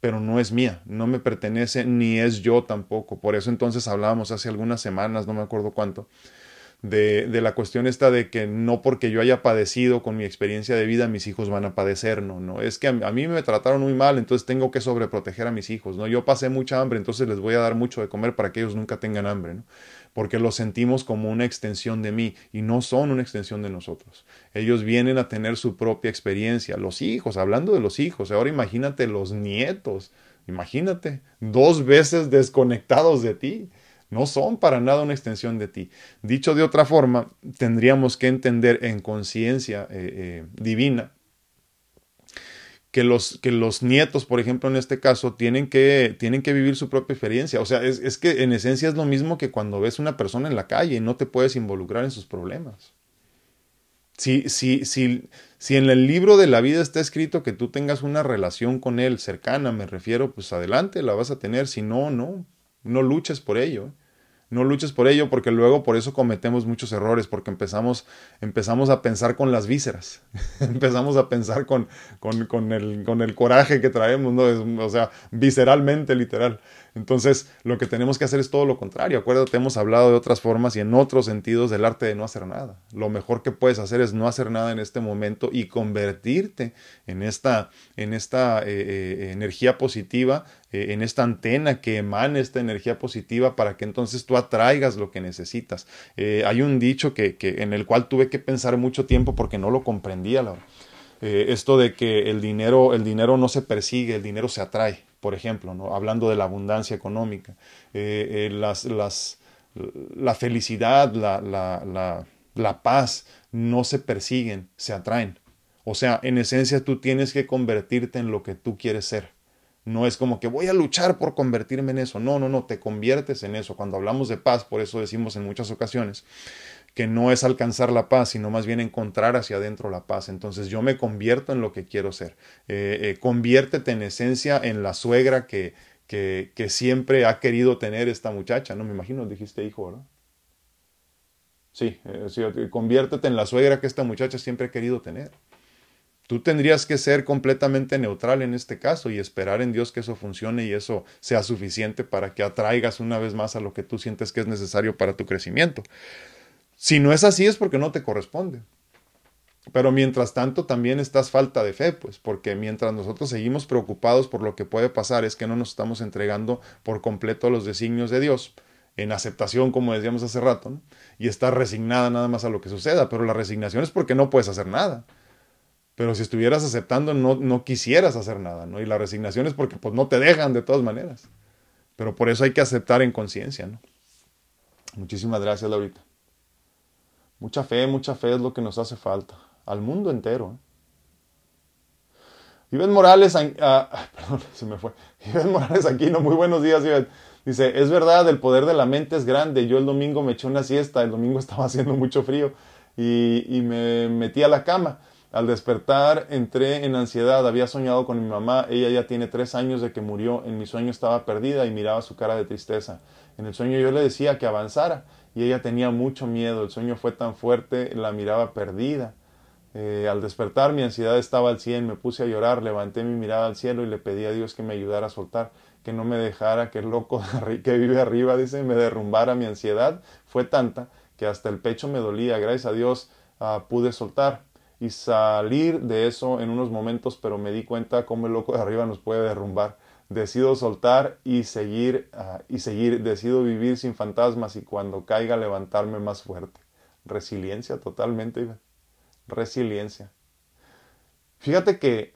pero no es mía, no me pertenece ni es yo tampoco. Por eso entonces hablábamos hace algunas semanas, no me acuerdo cuánto, de, de, la cuestión esta de que no porque yo haya padecido con mi experiencia de vida, mis hijos van a padecer, no, no, es que a, a, mí me trataron muy mal, entonces tengo que sobreproteger a mis hijos, no, yo pasé mucha hambre, entonces les voy a dar mucho de comer para que ellos nunca tengan hambre, ¿no? Porque los sentimos como una extensión de mí y no son una extensión de nosotros. Ellos vienen a tener su propia experiencia. Los hijos, hablando de los hijos, ahora imagínate los nietos, imagínate, dos veces desconectados de ti. No son para nada una extensión de ti. Dicho de otra forma, tendríamos que entender en conciencia eh, eh, divina que los, que los nietos, por ejemplo, en este caso, tienen que, tienen que vivir su propia experiencia. O sea, es, es, que en esencia es lo mismo que cuando ves una persona en la calle y no te puedes involucrar en sus problemas. Si, si, si, si en el libro de la vida está escrito que tú tengas una relación con él cercana, me refiero, pues adelante, la vas a tener. Si no, no, no luches por ello. No luches por ello porque luego por eso cometemos muchos errores, porque empezamos, empezamos a pensar con las vísceras, *laughs* empezamos a pensar con, con, con, el, con el coraje que traemos, ¿no? o sea, visceralmente, literal. Entonces, lo que tenemos que hacer es todo lo contrario. Acuérdate, hemos hablado de otras formas y en otros sentidos del arte de no hacer nada. Lo mejor que puedes hacer es no hacer nada en este momento y convertirte en esta, en esta eh, eh, energía positiva, eh, en esta antena que emane esta energía positiva para que entonces tú atraigas lo que necesitas. hay un dicho que, que, en el cual tuve que pensar mucho tiempo porque no lo comprendía. La, esto de que el dinero, el dinero no se persigue, el dinero se atrae por ejemplo, ¿no? hablando de la abundancia económica, eh, eh, las, las, la felicidad, la, la, la paz no se persiguen, se atraen. O sea, en esencia tú tienes que convertirte en lo que tú quieres ser. No es como que voy a luchar por convertirme en eso. No, no, no, te conviertes en eso. Cuando hablamos de paz, por eso decimos en muchas ocasiones, que no es alcanzar la paz, sino más bien encontrar hacia adentro la paz. Entonces yo me convierto en lo que quiero ser. Eh, eh, conviértete en esencia en la suegra que, que, siempre ha querido tener esta muchacha, ¿no? Me imagino, dijiste hijo, ¿verdad? Sí, eh, sí, conviértete en la suegra que esta muchacha siempre ha querido tener. Tú tendrías que ser completamente neutral en este caso y esperar en Dios que eso funcione y eso sea suficiente para que atraigas una vez más a lo que tú sientes que es necesario para tu crecimiento. Si no es así es porque no te corresponde. Pero mientras tanto también estás falta de fe, pues, porque mientras nosotros seguimos preocupados por lo que puede pasar, es que no nos estamos entregando por completo a los designios de Dios. en aceptación, como decíamos hace rato, y estar resignada nada más a lo que suceda, pero la resignación es porque no puedes hacer nada. Pero si estuvieras aceptando, no, no quisieras hacer nada, ¿no? Y la resignación es porque pues, no te dejan de todas maneras. Pero por eso hay que aceptar en conciencia, ¿no? Muchísimas gracias, Laurita. Mucha fe, mucha fe es lo que nos hace falta. Al mundo entero. ¿eh? Iván Morales, ah, perdón, *laughs* se me fue. Iván Morales Aquino, muy buenos días, Iván. Dice, es verdad, el poder de la mente es grande. Yo el domingo me eché una siesta, el domingo *laughs* estaba haciendo mucho frío y, y me metí a la cama. Al despertar entré en ansiedad, había soñado con mi mamá, ella ya tiene tres años de que murió, en mi sueño estaba perdida y miraba su cara de tristeza. En el sueño yo le decía que avanzara y ella tenía mucho miedo, el sueño fue tan fuerte, la miraba perdida. Eh, al despertar mi ansiedad estaba al cien, me puse a llorar, levanté mi mirada al cielo y le pedí a Dios que me ayudara a soltar, que no me dejara que el loco que vive arriba, dice, me derrumbara mi ansiedad. Fue tanta que hasta el pecho me dolía, gracias a Dios ah, pude soltar y salir de eso en unos momentos, pero me di cuenta cómo el loco de arriba nos puede derrumbar. Decido soltar y seguir, ah, y seguir, decido vivir sin fantasmas y cuando caiga levantarme más fuerte. Resiliencia totalmente, resiliencia. Fíjate que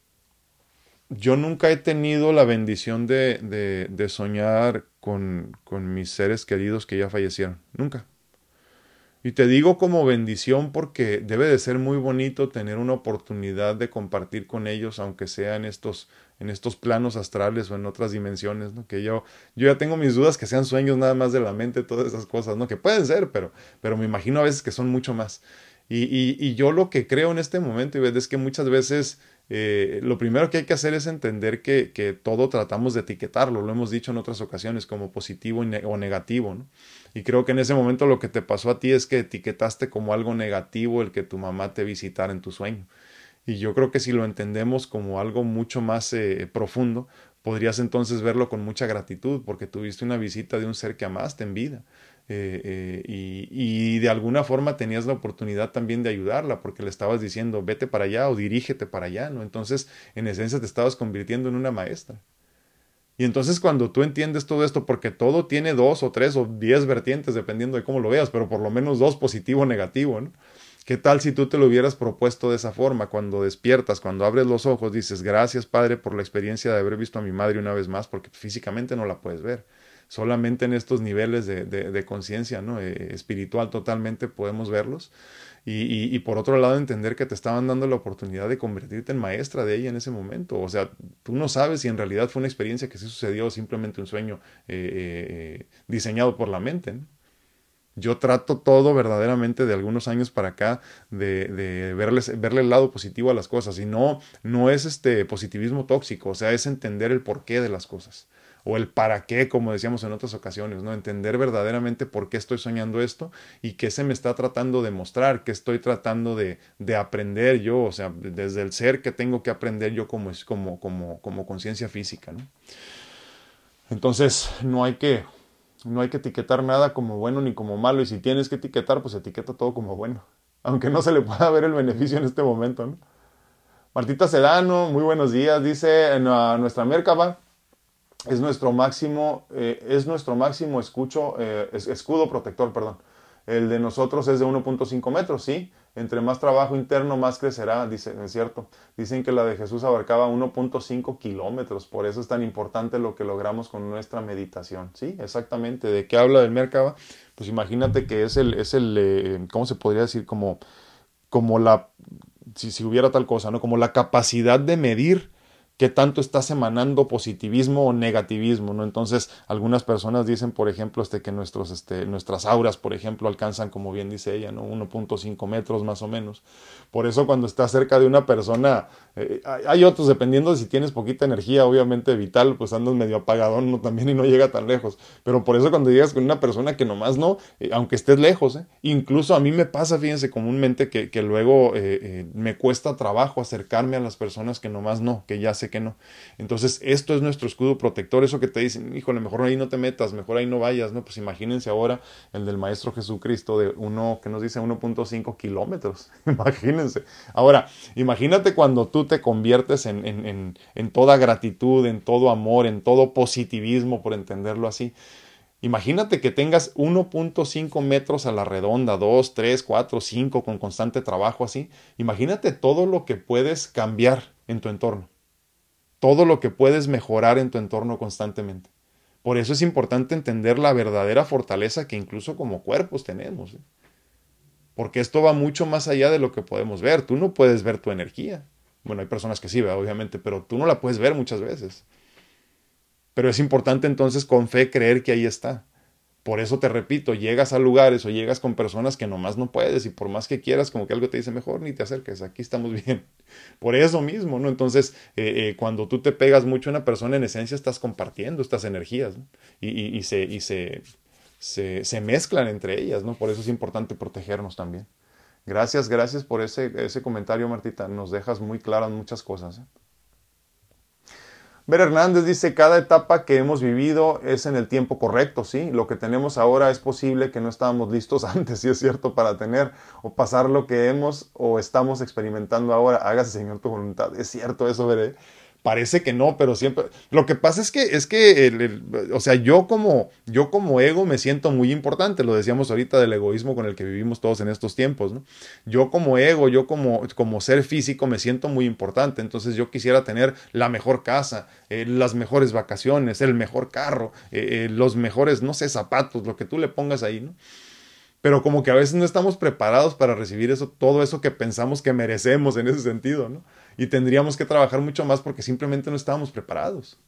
yo nunca he tenido la bendición de, de, de soñar con, con mis seres queridos que ya fallecieron. Nunca. Y te digo como bendición porque debe de ser muy bonito tener una oportunidad de compartir con ellos, aunque sea en estos, en estos planos astrales o en otras dimensiones, ¿no? Que yo, yo ya tengo mis dudas que sean sueños nada más de la mente, todas esas cosas, ¿no? Que pueden ser, pero, pero me imagino a veces que son mucho más. Y, yo lo que creo en este momento, es que muchas veces eh, lo primero que hay que hacer es entender que, que, todo tratamos de etiquetarlo, lo hemos dicho en otras ocasiones, como positivo o negativo, ¿no? Y creo que en ese momento lo que te pasó a ti es que etiquetaste como algo negativo el que tu mamá te visitara en tu sueño. Y yo creo que si lo entendemos como algo mucho más eh, profundo, podrías entonces verlo con mucha gratitud, porque tuviste una visita de un ser que amaste en vida. Eh, eh, y, y, de alguna forma tenías la oportunidad también de ayudarla porque le estabas diciendo vete para allá o dirígete para allá, ¿no? Entonces, en esencia te estabas convirtiendo en una maestra. Y entonces cuando tú entiendes todo esto, porque todo tiene dos o tres o diez vertientes, dependiendo de cómo lo veas, pero por lo menos dos positivo o negativo, ¿no? ¿Qué tal si tú te lo hubieras propuesto de esa forma? Cuando despiertas, cuando abres los ojos, dices, gracias Padre por la experiencia de haber visto a mi madre una vez más, porque físicamente no la puedes ver solamente en estos niveles de, conciencia ¿no? Eh, espiritual totalmente podemos verlos. Y, por otro lado, entender que te estaban dando la oportunidad de convertirte en maestra de ella en ese momento. O sea, tú no sabes si en realidad fue una experiencia que sí sucedió o simplemente un sueño eh, eh, diseñado por la mente. Yo trato todo verdaderamente de algunos años para acá de, verles, verle el lado positivo a las cosas. Y no, no es este positivismo tóxico, o sea, es entender el porqué de las cosas o el para qué, como decíamos en otras ocasiones, ¿no? Entender verdaderamente por qué estoy soñando esto y qué se me está tratando de mostrar, qué estoy tratando de, de aprender yo, o sea, desde el ser que tengo que aprender yo como, como, como, como conciencia física. Entonces, no hay que, no hay que etiquetar nada como bueno ni como malo, y si tienes que etiquetar, pues etiqueta todo como bueno, *laughs* aunque no se le pueda ver el beneficio en este momento, ¿no? Martita Sedano, muy buenos días, dice en nuestra Merkaba, es nuestro máximo, eh, es nuestro máximo escucho, eh, escudo protector, perdón. El de nosotros es de 1.5 metros, sí. Entre más trabajo interno, más crecerá, dice, es cierto. Dicen que la de Jesús abarcaba 1.5 kilómetros, por eso es tan importante lo que logramos con nuestra meditación. Sí, exactamente. ¿De qué habla del Merkaba? Pues imagínate que es el, es el eh, ¿cómo se podría decir? Como, como la, si, si hubiera tal cosa, ¿no? Como la capacidad de medir qué tanto estás emanando positivismo o negativismo, ¿no? Entonces, algunas personas dicen, por ejemplo, este, que nuestros, este, nuestras auras, por ejemplo, alcanzan, como bien dice ella, ¿no? 1.5 metros más o menos. Por eso cuando estás cerca de una persona, eh, hay otros, dependiendo de si tienes poquita energía, obviamente vital, pues andas medio apagadón ¿no? también y no llega tan lejos. Pero por eso cuando llegas con una persona que nomás no, eh, aunque estés lejos, ¿eh? incluso a mí me pasa, fíjense, comúnmente que, que luego me cuesta trabajo acercarme a las personas que nomás no, que ya sé que no. Entonces, esto es nuestro escudo protector, eso que te dicen, híjole, mejor ahí no te metas, mejor ahí no vayas, ¿no? Pues imagínense ahora el del Maestro Jesucristo de uno, que nos dice 1.5 kilómetros, *laughs* imagínense. Ahora, imagínate cuando tú te conviertes en, en, en, toda gratitud, en todo amor, en todo positivismo, por entenderlo así Imagínate que tengas 1.5 metros a la redonda, 2, 3, 4, 5 con constante trabajo así. Imagínate todo lo que puedes cambiar en tu entorno. Todo lo que puedes mejorar en tu entorno constantemente. Por eso es importante entender la verdadera fortaleza que incluso como cuerpos tenemos. ¿eh? Porque esto va mucho más allá de lo que podemos ver. Tú no puedes ver tu energía. Bueno, hay personas que sí, obviamente, pero tú no la puedes ver muchas veces. Pero es importante entonces con fe creer que ahí está. Por eso te repito, llegas a lugares o llegas con personas que nomás no puedes y por más que quieras, como que algo te dice mejor, ni te acerques, aquí estamos bien. *laughs* Por eso mismo, ¿no? Entonces, eh, eh, cuando tú te pegas mucho a una persona, en esencia estás compartiendo estas energías y, se, y se, se, mezclan entre ellas, ¿no? Por eso es importante protegernos también. Gracias, gracias por ese, ese comentario, Martita. Nos dejas muy claras muchas cosas. ¿eh? Ver Hernández dice, cada etapa que hemos vivido es en el tiempo correcto, ¿sí? Lo que tenemos ahora es posible que no estábamos listos *laughs* antes, si es cierto, para tener o pasar lo que hemos o estamos experimentando ahora. Hágase, Señor, tu voluntad. Es cierto eso, veré parece que no, pero siempre. Lo que pasa es que, es que, o sea, yo como, yo como ego me siento muy importante. Lo decíamos ahorita del egoísmo con el que vivimos todos en estos tiempos, ¿no? Yo como ego, yo como, como ser físico me siento muy importante. Entonces yo quisiera tener la mejor casa, eh, las mejores vacaciones, el mejor carro, eh, eh, los mejores, no sé, zapatos, lo que tú le pongas ahí, ¿no? pero como que a veces no estamos preparados para recibir eso, todo eso que pensamos que merecemos en ese sentido, ¿no? Y tendríamos que trabajar mucho más porque simplemente no estábamos preparados.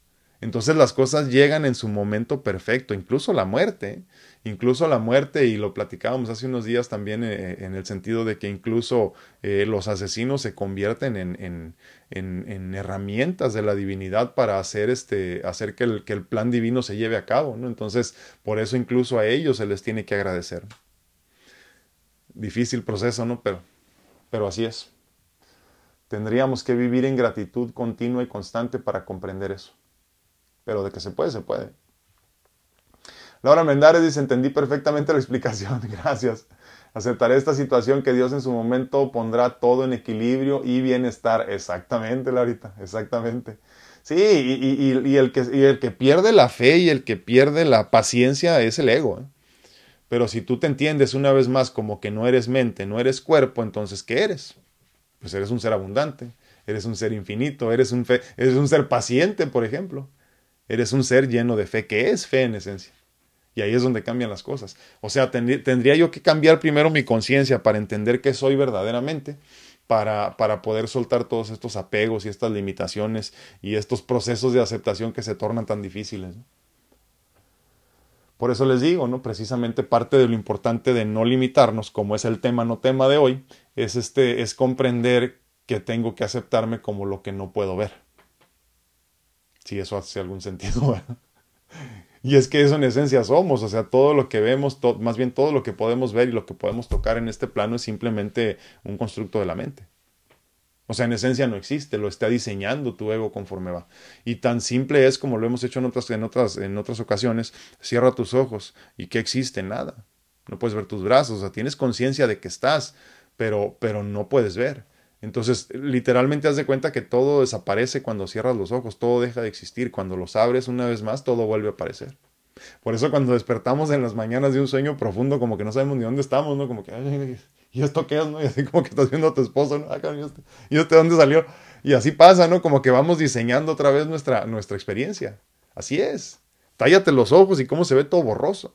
Entonces las cosas llegan en su momento perfecto, incluso la muerte, incluso la muerte, y lo platicábamos hace unos días también eh, en el sentido de que incluso eh, los asesinos se convierten en, en, en, herramientas de la divinidad para hacer, este, hacer que, el, que el plan divino se lleve a cabo. ¿no? Entonces, por eso incluso a ellos se les tiene que agradecer. Difícil proceso, ¿no? Pero, pero así es. Tendríamos que vivir en gratitud continua y constante para comprender eso. Pero de que se puede, se puede. Laura Mendares dice, entendí perfectamente la explicación, *laughs* gracias. Aceptaré esta situación que Dios en su momento pondrá todo en equilibrio y bienestar. Exactamente, Laurita, exactamente. Sí, y, el, que, pierde la fe y el que pierde la paciencia es el ego. ¿eh? Pero si tú te entiendes una vez más como que no eres mente, no eres cuerpo, entonces ¿qué eres? Pues eres un ser abundante, eres un ser infinito, eres un, fe, eres un ser paciente, por ejemplo. Eres un ser lleno de fe, que es fe en esencia. Y ahí es donde cambian las cosas. O sea, tendría yo que cambiar primero mi conciencia para entender qué soy verdaderamente, para, para poder soltar todos estos apegos y estas limitaciones y estos procesos de aceptación que se tornan tan difíciles. Por eso les digo, ¿no? Precisamente parte de lo importante de no limitarnos, como es el tema no tema de hoy, es este es comprender que tengo que aceptarme como lo que no puedo ver. Si eso hace algún sentido. *laughs* y es que eso en esencia somos, o sea, todo lo que vemos, más bien todo lo que podemos ver y lo que podemos tocar en este plano es simplemente un constructo de la mente. O sea, en esencia no existe, lo está diseñando tu ego conforme va. Y tan simple es como lo hemos hecho en otras, en otras, en otras ocasiones, cierra tus ojos y que existe nada. No puedes ver tus brazos, o sea, tienes conciencia de que estás, pero, pero no puedes ver. Entonces, literalmente haz de cuenta que todo desaparece cuando cierras los ojos, todo deja de existir. Cuando los abres una vez más, todo vuelve a aparecer. Por eso cuando despertamos en las mañanas de un sueño profundo, como que no sabemos ni dónde estamos, ¿no? Como que, ¿y esto qué es, no? Y así como que estás viendo a tu esposo, ¿no? Ah, ¿Y este dónde salió? Y así pasa, ¿no? Como que vamos diseñando otra vez nuestra, nuestra experiencia. Así es. Tállate los ojos y cómo se ve todo borroso.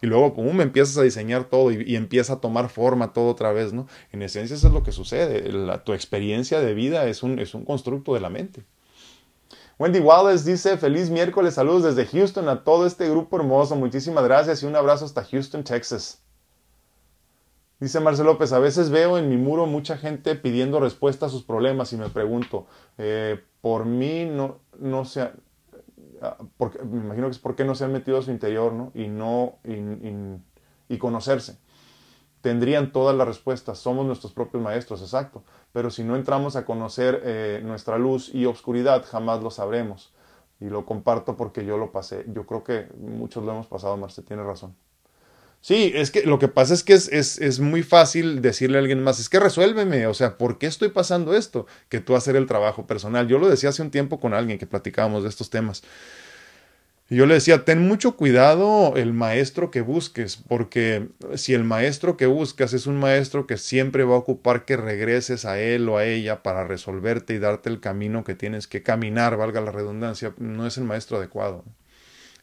Y luego, pum, empiezas a diseñar todo y, empieza a tomar forma todo otra vez, ¿no? En esencia eso es lo que sucede. tu experiencia de vida es un, es un constructo de la mente. Wendy Wallace dice, feliz miércoles, saludos desde Houston a todo este grupo hermoso, muchísimas gracias y un abrazo hasta Houston, Texas. Dice Marcelo López, a veces veo en mi muro mucha gente pidiendo respuesta a sus problemas y me pregunto, eh, por mí no, no se, ah, porque, me imagino que es porque no se han metido a su interior ¿no? y no y, conocerse. Tendrían todas las respuestas, somos nuestros propios maestros, exacto, pero si no entramos a conocer eh, nuestra luz y obscuridad, jamás lo sabremos. Y lo comparto porque yo lo pasé. Yo creo que muchos lo hemos pasado, Marce, tiene razón. Sí, es que lo que pasa es que es, es, es, muy fácil decirle a alguien más, es que resuélveme, o sea, ¿por qué estoy pasando esto? Que tú hacer el trabajo personal. Yo lo decía hace un tiempo con alguien que platicábamos de estos temas. Y yo le decía, ten mucho cuidado el maestro que busques, porque si el maestro que buscas es un maestro que siempre va a ocupar que regreses a él o a ella para resolverte y darte el camino que tienes que caminar, valga la redundancia, no es el maestro adecuado.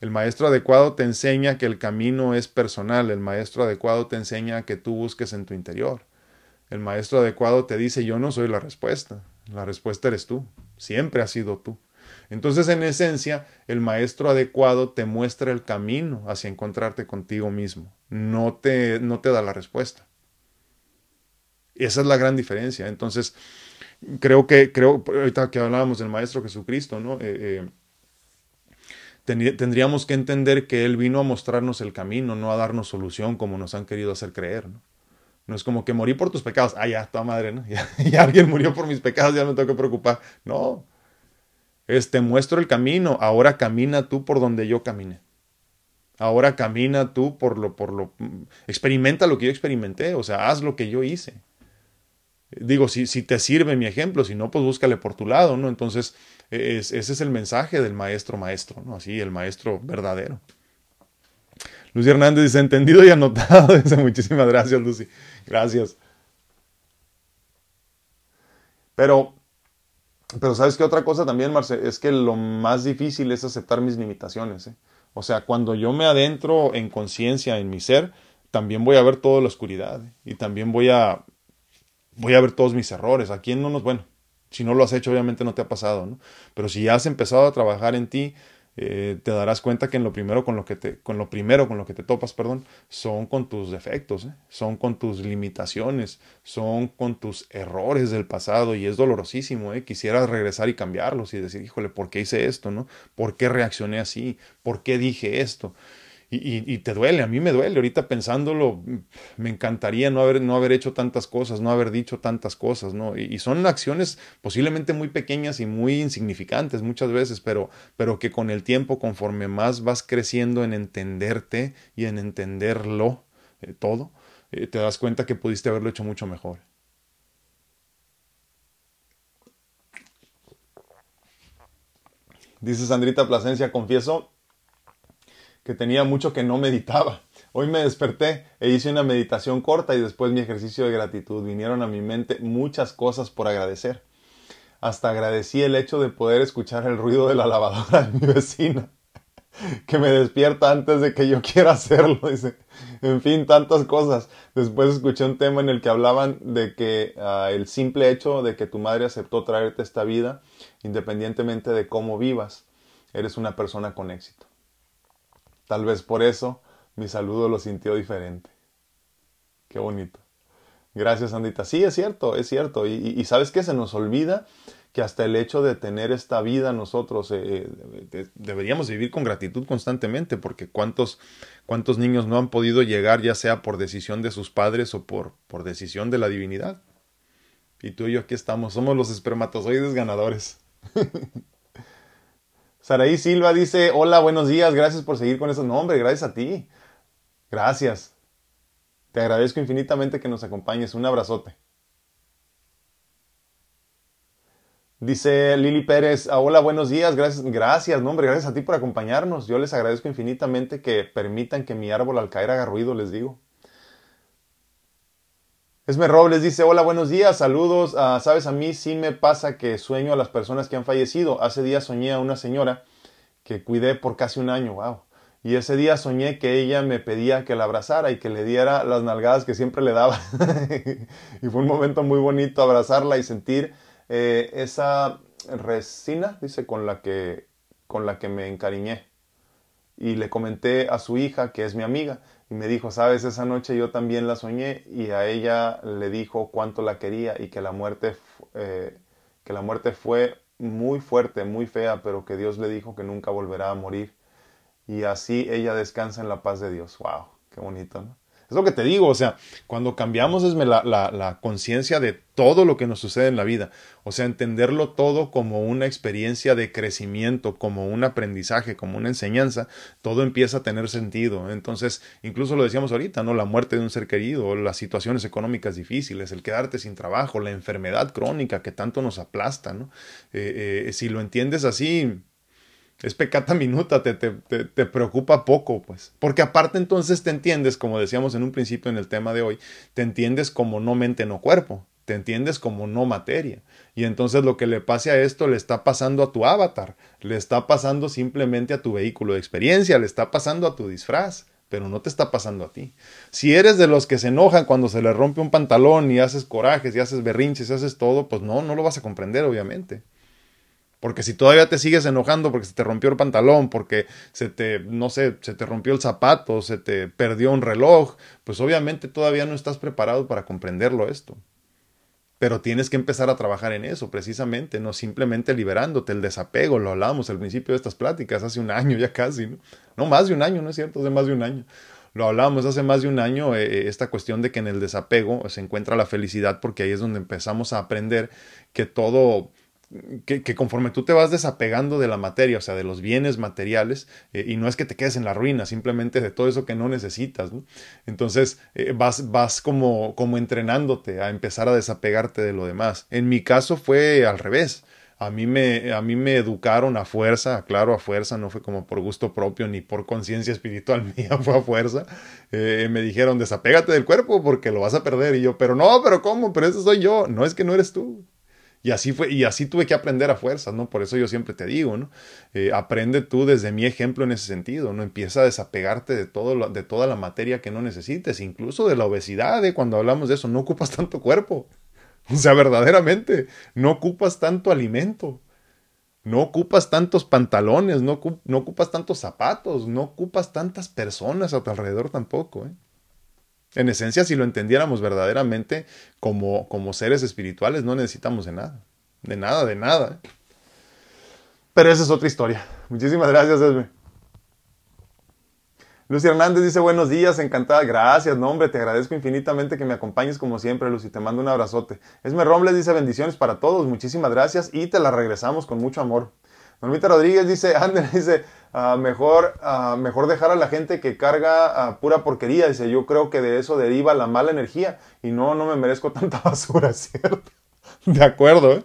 El maestro adecuado te enseña que el camino es personal, el maestro adecuado te enseña que tú busques en tu interior. El maestro adecuado te dice, yo no soy la respuesta, la respuesta eres tú, siempre has sido tú. Entonces, en esencia, el maestro adecuado te muestra el camino hacia encontrarte contigo mismo. No te, no te da la respuesta. Esa es la gran diferencia. Entonces, creo que, creo, ahorita que hablábamos del Maestro Jesucristo, ¿no? Eh, eh, tendríamos que entender que Él vino a mostrarnos el camino, no a darnos solución como nos han querido hacer creer, ¿no? Es como que morí por tus pecados. Ah, ya, toda madre, ¿no? *laughs* Ya, alguien murió por mis pecados, ya no me tengo que preocupar. No, es te muestro el camino, ahora camina tú por donde yo caminé. Ahora camina tú por lo, por lo, experimenta lo que yo experimenté, o sea, haz lo que yo hice. Digo, si, si te sirve mi ejemplo, si no, pues búscale por tu lado, ¿no? Entonces, ese es el mensaje del maestro maestro, ¿no? Así, el maestro verdadero. Lucy Hernández dice, entendido y anotado. *laughs* Muchísimas gracias, Lucy. Gracias. Pero pero sabes qué otra cosa también, Marce, es que lo más difícil es aceptar mis limitaciones. ¿eh? O sea, cuando yo me adentro en conciencia, en mi ser, también voy a ver toda la oscuridad ¿eh? y también voy a, voy a ver todos mis errores. ¿A quién no nos, bueno, si no lo has hecho, obviamente no te ha pasado, ¿no? Pero si ya has empezado a trabajar en ti, eh, te darás cuenta que en lo primero con lo que te, con lo primero con lo que te topas, perdón, son con tus defectos, ¿eh? son con tus limitaciones, son con tus errores del pasado y es dolorosísimo, ¿eh? quisieras regresar y cambiarlos y decir, híjole, ¿por qué hice esto? ¿no? ¿Por qué reaccioné así? ¿Por qué dije esto? Y, te duele, a mí me duele. Ahorita pensándolo, me encantaría no haber, no haber hecho tantas cosas, no haber dicho tantas cosas, ¿no? Y, son acciones posiblemente muy pequeñas y muy insignificantes muchas veces, pero, pero que con el tiempo, conforme más vas creciendo en entenderte y en entenderlo eh, todo, eh, te das cuenta que pudiste haberlo hecho mucho mejor. Dice Sandrita Plasencia, confieso que tenía mucho que no meditaba. Hoy me desperté e hice una meditación corta y después mi ejercicio de gratitud. Vinieron a mi mente muchas cosas por agradecer. Hasta agradecí el hecho de poder escuchar el ruido de la lavadora de mi vecina, *laughs* que me despierta antes de que yo quiera hacerlo. *laughs* En fin, tantas cosas. Después escuché un tema en el que hablaban de que ah, el simple hecho de que tu madre aceptó traerte esta vida, independientemente de cómo vivas, eres una persona con éxito. Tal vez por eso mi saludo lo sintió diferente. Qué bonito. Gracias, Andita. Sí, es cierto, es cierto. Y, sabes que se nos olvida que hasta el hecho de tener esta vida nosotros eh, eh, deberíamos vivir con gratitud constantemente, porque cuántos, cuántos niños no han podido llegar, ya sea por decisión de sus padres o por, por decisión de la divinidad. Y tú y yo aquí estamos, somos los espermatozoides ganadores. *laughs* Saraí Silva dice, hola, buenos días, gracias por seguir con esos nombres, gracias a ti. Gracias. Te agradezco infinitamente que nos acompañes. Un abrazote. Dice Lili Pérez, ah, hola, buenos días, gracias, gracias, nombre, gracias a ti por acompañarnos. Yo les agradezco infinitamente que permitan que mi árbol al caer haga ruido, les digo. Esme Robles dice, hola, buenos días, saludos. Ah, Sabes, a mí sí me pasa que sueño a las personas que han fallecido. Hace días soñé a una señora que cuidé por casi un año, wow. Y ese día soñé que ella me pedía que la abrazara y que le diera las nalgadas que siempre le daba. *laughs* y fue un momento muy bonito abrazarla y sentir eh, esa resina, dice, con la, que, con la que me encariñé. Y le comenté a su hija, que es mi amiga, y me dijo, sabes, esa noche yo también la soñé y a ella le dijo cuánto la quería y que la muerte, eh, que la muerte fue muy fuerte, muy fea, pero que Dios le dijo que nunca volverá a morir. Y así ella descansa en la paz de Dios. ¡Wow! Qué bonito, ¿no? Es lo que te digo, o sea, cuando cambiamos es la, la, conciencia de todo lo que nos sucede en la vida, o sea, entenderlo todo como una experiencia de crecimiento, como un aprendizaje, como una enseñanza, todo empieza a tener sentido. Entonces, incluso lo decíamos ahorita, ¿no? La muerte de un ser querido, las situaciones económicas difíciles, el quedarte sin trabajo, la enfermedad crónica que tanto nos aplasta, ¿no? Eh, eh, si lo entiendes así, es pecata minuta, te, te, te, preocupa poco, pues. Porque aparte entonces te entiendes, como decíamos en un principio en el tema de hoy, te entiendes como no mente, no cuerpo, te entiendes como no materia. Y entonces lo que le pase a esto le está pasando a tu avatar, le está pasando simplemente a tu vehículo de experiencia, le está pasando a tu disfraz pero no te está pasando a ti. Si eres de los que se enojan cuando se le rompe un pantalón y haces corajes y haces berrinches y haces todo, pues no, no lo vas a comprender, obviamente. Porque si todavía te sigues enojando porque se te rompió el pantalón, porque se te, no sé, se te rompió el zapato, se te perdió un reloj, pues obviamente todavía no estás preparado para comprenderlo esto. Pero tienes que empezar a trabajar en eso, precisamente, no simplemente liberándote, el desapego, lo hablábamos al principio de estas pláticas, hace un año ya casi, ¿no? No, más de un año, ¿no es cierto? Hace más de un año. Lo hablábamos hace más de un año, eh, eh, esta cuestión de que en el desapego se encuentra la felicidad, porque ahí es donde empezamos a aprender que todo, que, conforme tú te vas desapegando de la materia, o sea, de los bienes materiales, eh, y no es que te quedes en la ruina, simplemente de todo eso que no necesitas. Entonces eh, vas, vas como, como entrenándote a empezar a desapegarte de lo demás. En mi caso fue al revés. A mí, me, a mí me educaron a fuerza, claro, a fuerza, no fue como por gusto propio ni por conciencia espiritual *laughs* mía, fue a fuerza. Eh, me dijeron, desapégate del cuerpo porque lo vas a perder. Y yo, pero no, pero ¿cómo? Pero ese soy yo. No es que no eres tú. Y así fue, y así tuve que aprender a fuerzas, ¿no? Por eso yo siempre te digo, ¿no? Eh, aprende tú desde mi ejemplo en ese sentido, ¿no? Empieza a desapegarte de, todo de toda la materia que no necesites, incluso de la obesidad, ¿eh? Cuando hablamos de eso, no ocupas tanto cuerpo. *laughs* O sea, verdaderamente, no ocupas tanto alimento. No ocupas tantos pantalones, no, no ocupas tantos zapatos, no ocupas tantas personas a tu alrededor tampoco, ¿eh? En esencia, si lo entendiéramos verdaderamente como, como seres espirituales, no necesitamos de nada. De nada, de nada. Pero esa es otra historia. Muchísimas gracias, Esme. Lucy Hernández dice buenos días, encantada. Gracias, no hombre, te agradezco infinitamente que me acompañes como siempre, Lucy. Te mando un abrazote. Esme Robles dice bendiciones para todos, muchísimas gracias y te la regresamos con mucho amor. Normita Rodríguez dice, *laughs* Ander, dice, ah, mejor, uh, mejor dejar a la gente que carga uh, pura porquería. Dice, yo creo que de eso deriva la mala energía y no, no me merezco *laughs* tanta basura, *laughs* ¿cierto? De acuerdo, ¿eh?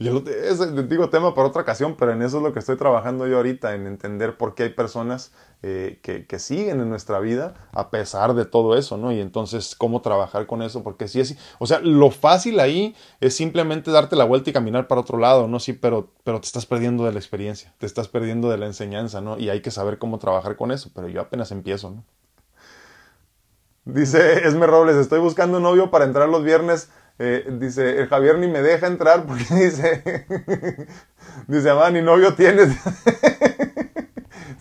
Yo digo tema para otra ocasión, pero en eso es lo que estoy trabajando yo ahorita, en entender por qué hay personas eh, que, siguen en nuestra vida a pesar de todo eso, ¿no? Y entonces, ¿cómo trabajar con eso? Porque si es, o sea, lo fácil ahí es simplemente darte la vuelta y caminar para otro lado, ¿no? Sí, pero, pero te estás perdiendo de la experiencia, te estás perdiendo de la enseñanza, ¿no? Y hay que saber cómo trabajar con eso, pero yo apenas empiezo, ¿no? Dice Esme Robles, estoy buscando un novio para entrar los viernes eh, dice, Javier ni me deja entrar *laughs* porque dice, *laughs* dice, mamá, ni novio tienes. *laughs*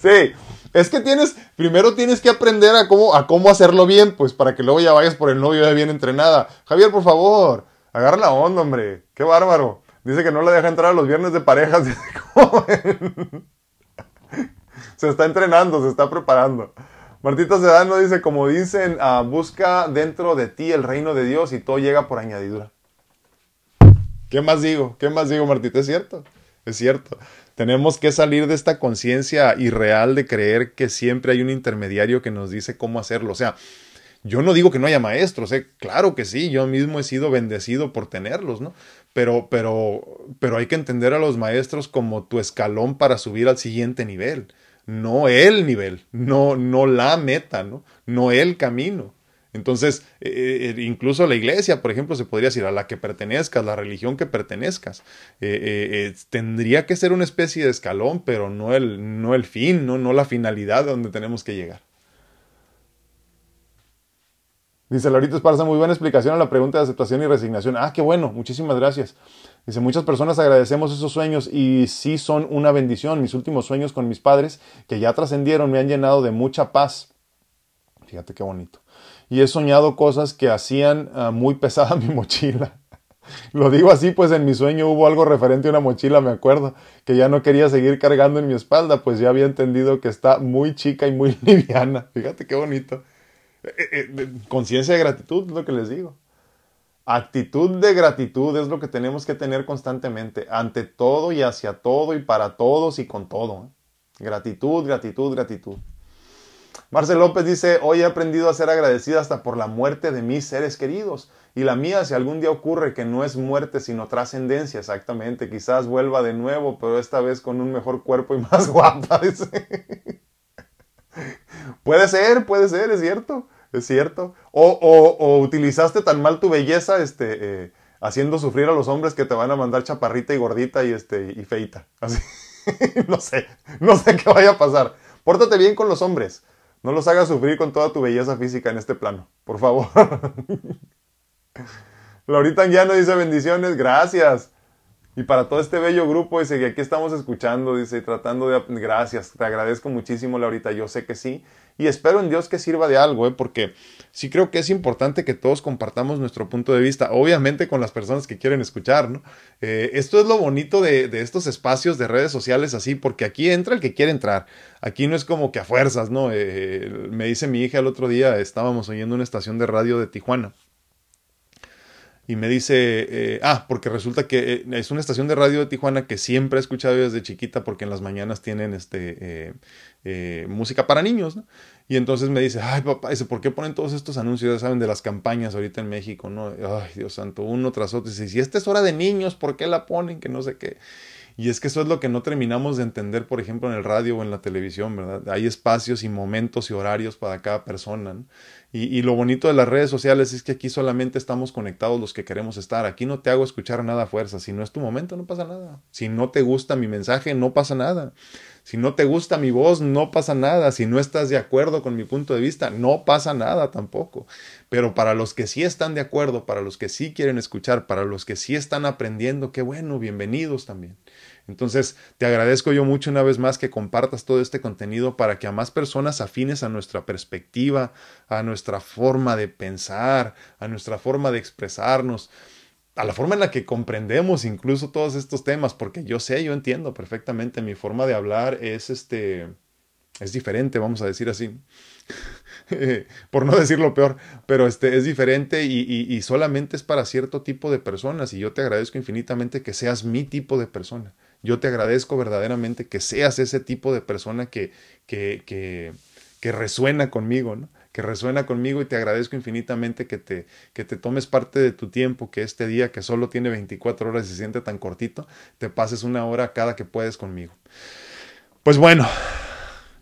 sí, es que tienes, primero tienes que aprender a cómo, a cómo hacerlo bien, pues para que luego ya vayas por el novio ya bien entrenada. Javier, por favor, agarra la onda, hombre, qué bárbaro. Dice que no la deja entrar a los viernes de parejas. *laughs* se está entrenando, se está preparando. Martita Sedano dice, como dicen, uh, busca dentro de ti el reino de Dios y todo llega por añadidura. ¿Qué más digo? ¿Qué más digo, Martita? Es cierto, es cierto. Tenemos que salir de esta conciencia irreal de creer que siempre hay un intermediario que nos dice cómo hacerlo. O sea, yo no digo que no haya maestros, ¿eh? claro que sí, yo mismo he sido bendecido por tenerlos, ¿no? Pero, pero, pero hay que entender a los maestros como tu escalón para subir al siguiente nivel no el nivel, no, no la meta, ¿no? no el camino. Entonces, eh, eh, incluso la iglesia, por ejemplo, se podría decir a la que pertenezcas, la religión que pertenezcas, eh, tendría que ser una especie de escalón, pero no el, no el fin, ¿no? no la finalidad donde tenemos que llegar. Dice Laurito Esparza, muy buena explicación a la pregunta de aceptación y resignación. Ah, qué bueno, muchísimas gracias. Dice, muchas personas agradecemos esos sueños y sí son una bendición. Mis últimos sueños con mis padres, que ya trascendieron, me han llenado de mucha paz. Fíjate qué bonito. Y he soñado cosas que hacían ah, muy pesada *laughs* mi mochila. Lo digo así, pues en mi sueño hubo algo referente a una mochila, me acuerdo, que ya no quería seguir cargando en mi espalda, pues ya había entendido que está muy chica y muy *laughs* liviana. Fíjate qué bonito. Eh, eh, conciencia de gratitud es lo que les digo. Actitud de gratitud es lo que tenemos que tener constantemente, ante todo y hacia todo y para todos y con todo. ¿eh? Gratitud, gratitud, gratitud. Marcel López dice, hoy he aprendido a ser agradecida hasta por la muerte de mis seres queridos Y la mía, si algún día ocurre que no es muerte, sino trascendencia, exactamente. Quizás vuelva de nuevo, pero esta vez con un mejor cuerpo y *laughs* más guapa. puede ser, puede ser, es cierto, es cierto. O, utilizaste tan mal tu belleza, este, eh, haciendo sufrir a los hombres que te van a mandar chaparrita y gordita y, este, y feita. Así. *laughs* no sé, no sé qué vaya a pasar. Pórtate bien con los hombres. No los hagas sufrir con toda tu belleza física en este plano, por favor. *laughs* Laurita no dice bendiciones, gracias. Y para todo este bello grupo, dice que aquí estamos escuchando, dice, tratando de... Gracias, te agradezco muchísimo, Laurita, yo sé que sí. Y espero en Dios que sirva de algo, ¿eh? porque sí creo que es importante que todos compartamos nuestro punto de vista, obviamente con las personas que quieren escuchar, ¿no? Eh, esto es lo bonito de, estos espacios de redes sociales así, porque aquí entra el que quiere entrar. Aquí no es como que a fuerzas, ¿no? Eh, me dice mi hija el otro día, estábamos oyendo una estación de radio de Tijuana y me dice, eh, ah, porque resulta que eh, es una estación de radio de Tijuana que siempre he escuchado desde chiquita porque en las mañanas tienen este, eh, música para niños, ¿no? Y entonces me dice, ay papá, dice, ¿por qué ponen todos estos anuncios, ya saben, de las campañas ahorita en México, ¿no? Ay, Dios santo, uno tras otro. Dice, si esta es hora de niños, ¿por qué la ponen? Que no sé qué. Y es que eso es lo que no terminamos de entender, por ejemplo, en el radio o en la televisión, ¿verdad? Hay espacios y momentos y horarios para cada persona. ¿no? Y, lo bonito de las redes sociales es que aquí solamente estamos conectados los que queremos estar. Aquí no te hago escuchar nada a fuerza. Si no es tu momento, no pasa nada. Si no te gusta mi mensaje, no pasa nada. Si no te gusta mi voz, no pasa nada. Si no estás de acuerdo con mi punto de vista, no pasa nada tampoco. Pero para los que sí están de acuerdo, para los que sí quieren escuchar, para los que sí están aprendiendo, qué bueno, bienvenidos también. Entonces, te agradezco yo mucho una vez más que compartas todo este contenido para que a más personas afines a nuestra perspectiva, a nuestra forma de pensar, a nuestra forma de expresarnos, a la forma en la que comprendemos incluso todos estos temas, porque yo sé, yo entiendo perfectamente, mi forma de hablar es este es diferente, vamos a decir así. *laughs* por no decir lo peor, pero este es diferente y, y, solamente es para cierto tipo de personas y yo te agradezco infinitamente que seas mi tipo de persona. Yo te agradezco verdaderamente que seas ese tipo de persona que, que, que, resuena conmigo, ¿no? que resuena conmigo y te agradezco infinitamente que te, que te tomes parte de tu tiempo, que este día que solo tiene 24 horas y se siente tan cortito, te pases una hora cada que puedes conmigo. Pues bueno,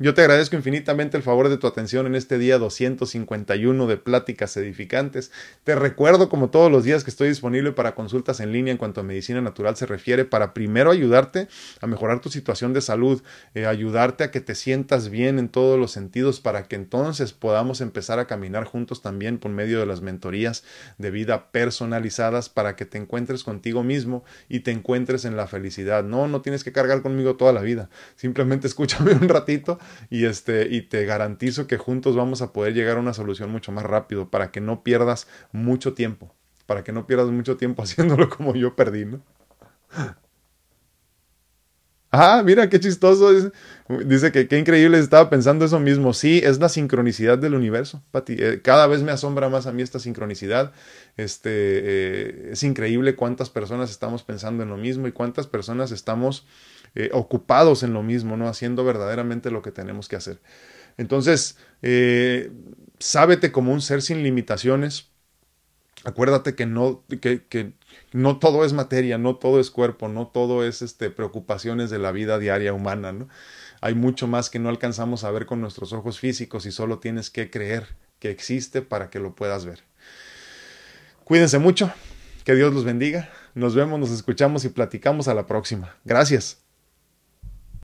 yo te agradezco infinitamente el favor de tu atención en este día 251 de Pláticas Edificantes. Te recuerdo como todos los días que estoy disponible para consultas en línea en cuanto a medicina natural se refiere para primero ayudarte a mejorar tu situación de salud, eh, ayudarte a que te sientas bien en todos los sentidos para que entonces podamos empezar a caminar juntos también por medio de las mentorías de vida personalizadas para que te encuentres contigo mismo y te encuentres en la felicidad. No, no tienes que cargar conmigo toda la vida. Simplemente *laughs* escúchame un ratito y, este, y te garantizo que juntos vamos a poder llegar a una solución mucho más rápido para que no pierdas mucho tiempo, para que no pierdas mucho tiempo *laughs* haciéndolo como yo perdí, ¿no? Ah, mira qué chistoso. Dice, que qué increíble, estaba pensando eso mismo. Sí, es la sincronicidad del universo, Pati. Eh, cada vez me asombra más a mí esta sincronicidad. Este, eh, es increíble cuántas personas estamos pensando en lo mismo y cuántas personas estamos eh, ocupados en lo mismo, ¿no? Haciendo verdaderamente lo que tenemos que hacer. Entonces, sábete como un ser sin limitaciones. Acuérdate que no, que, que no todo es materia, no todo es cuerpo, no todo es este, preocupaciones de la vida diaria humana, ¿no? Hay mucho más que no alcanzamos a ver con nuestros ojos físicos y solo tienes que creer que existe para que lo puedas ver. Cuídense mucho, que Dios los bendiga. Nos vemos, nos escuchamos y platicamos a la próxima. Gracias.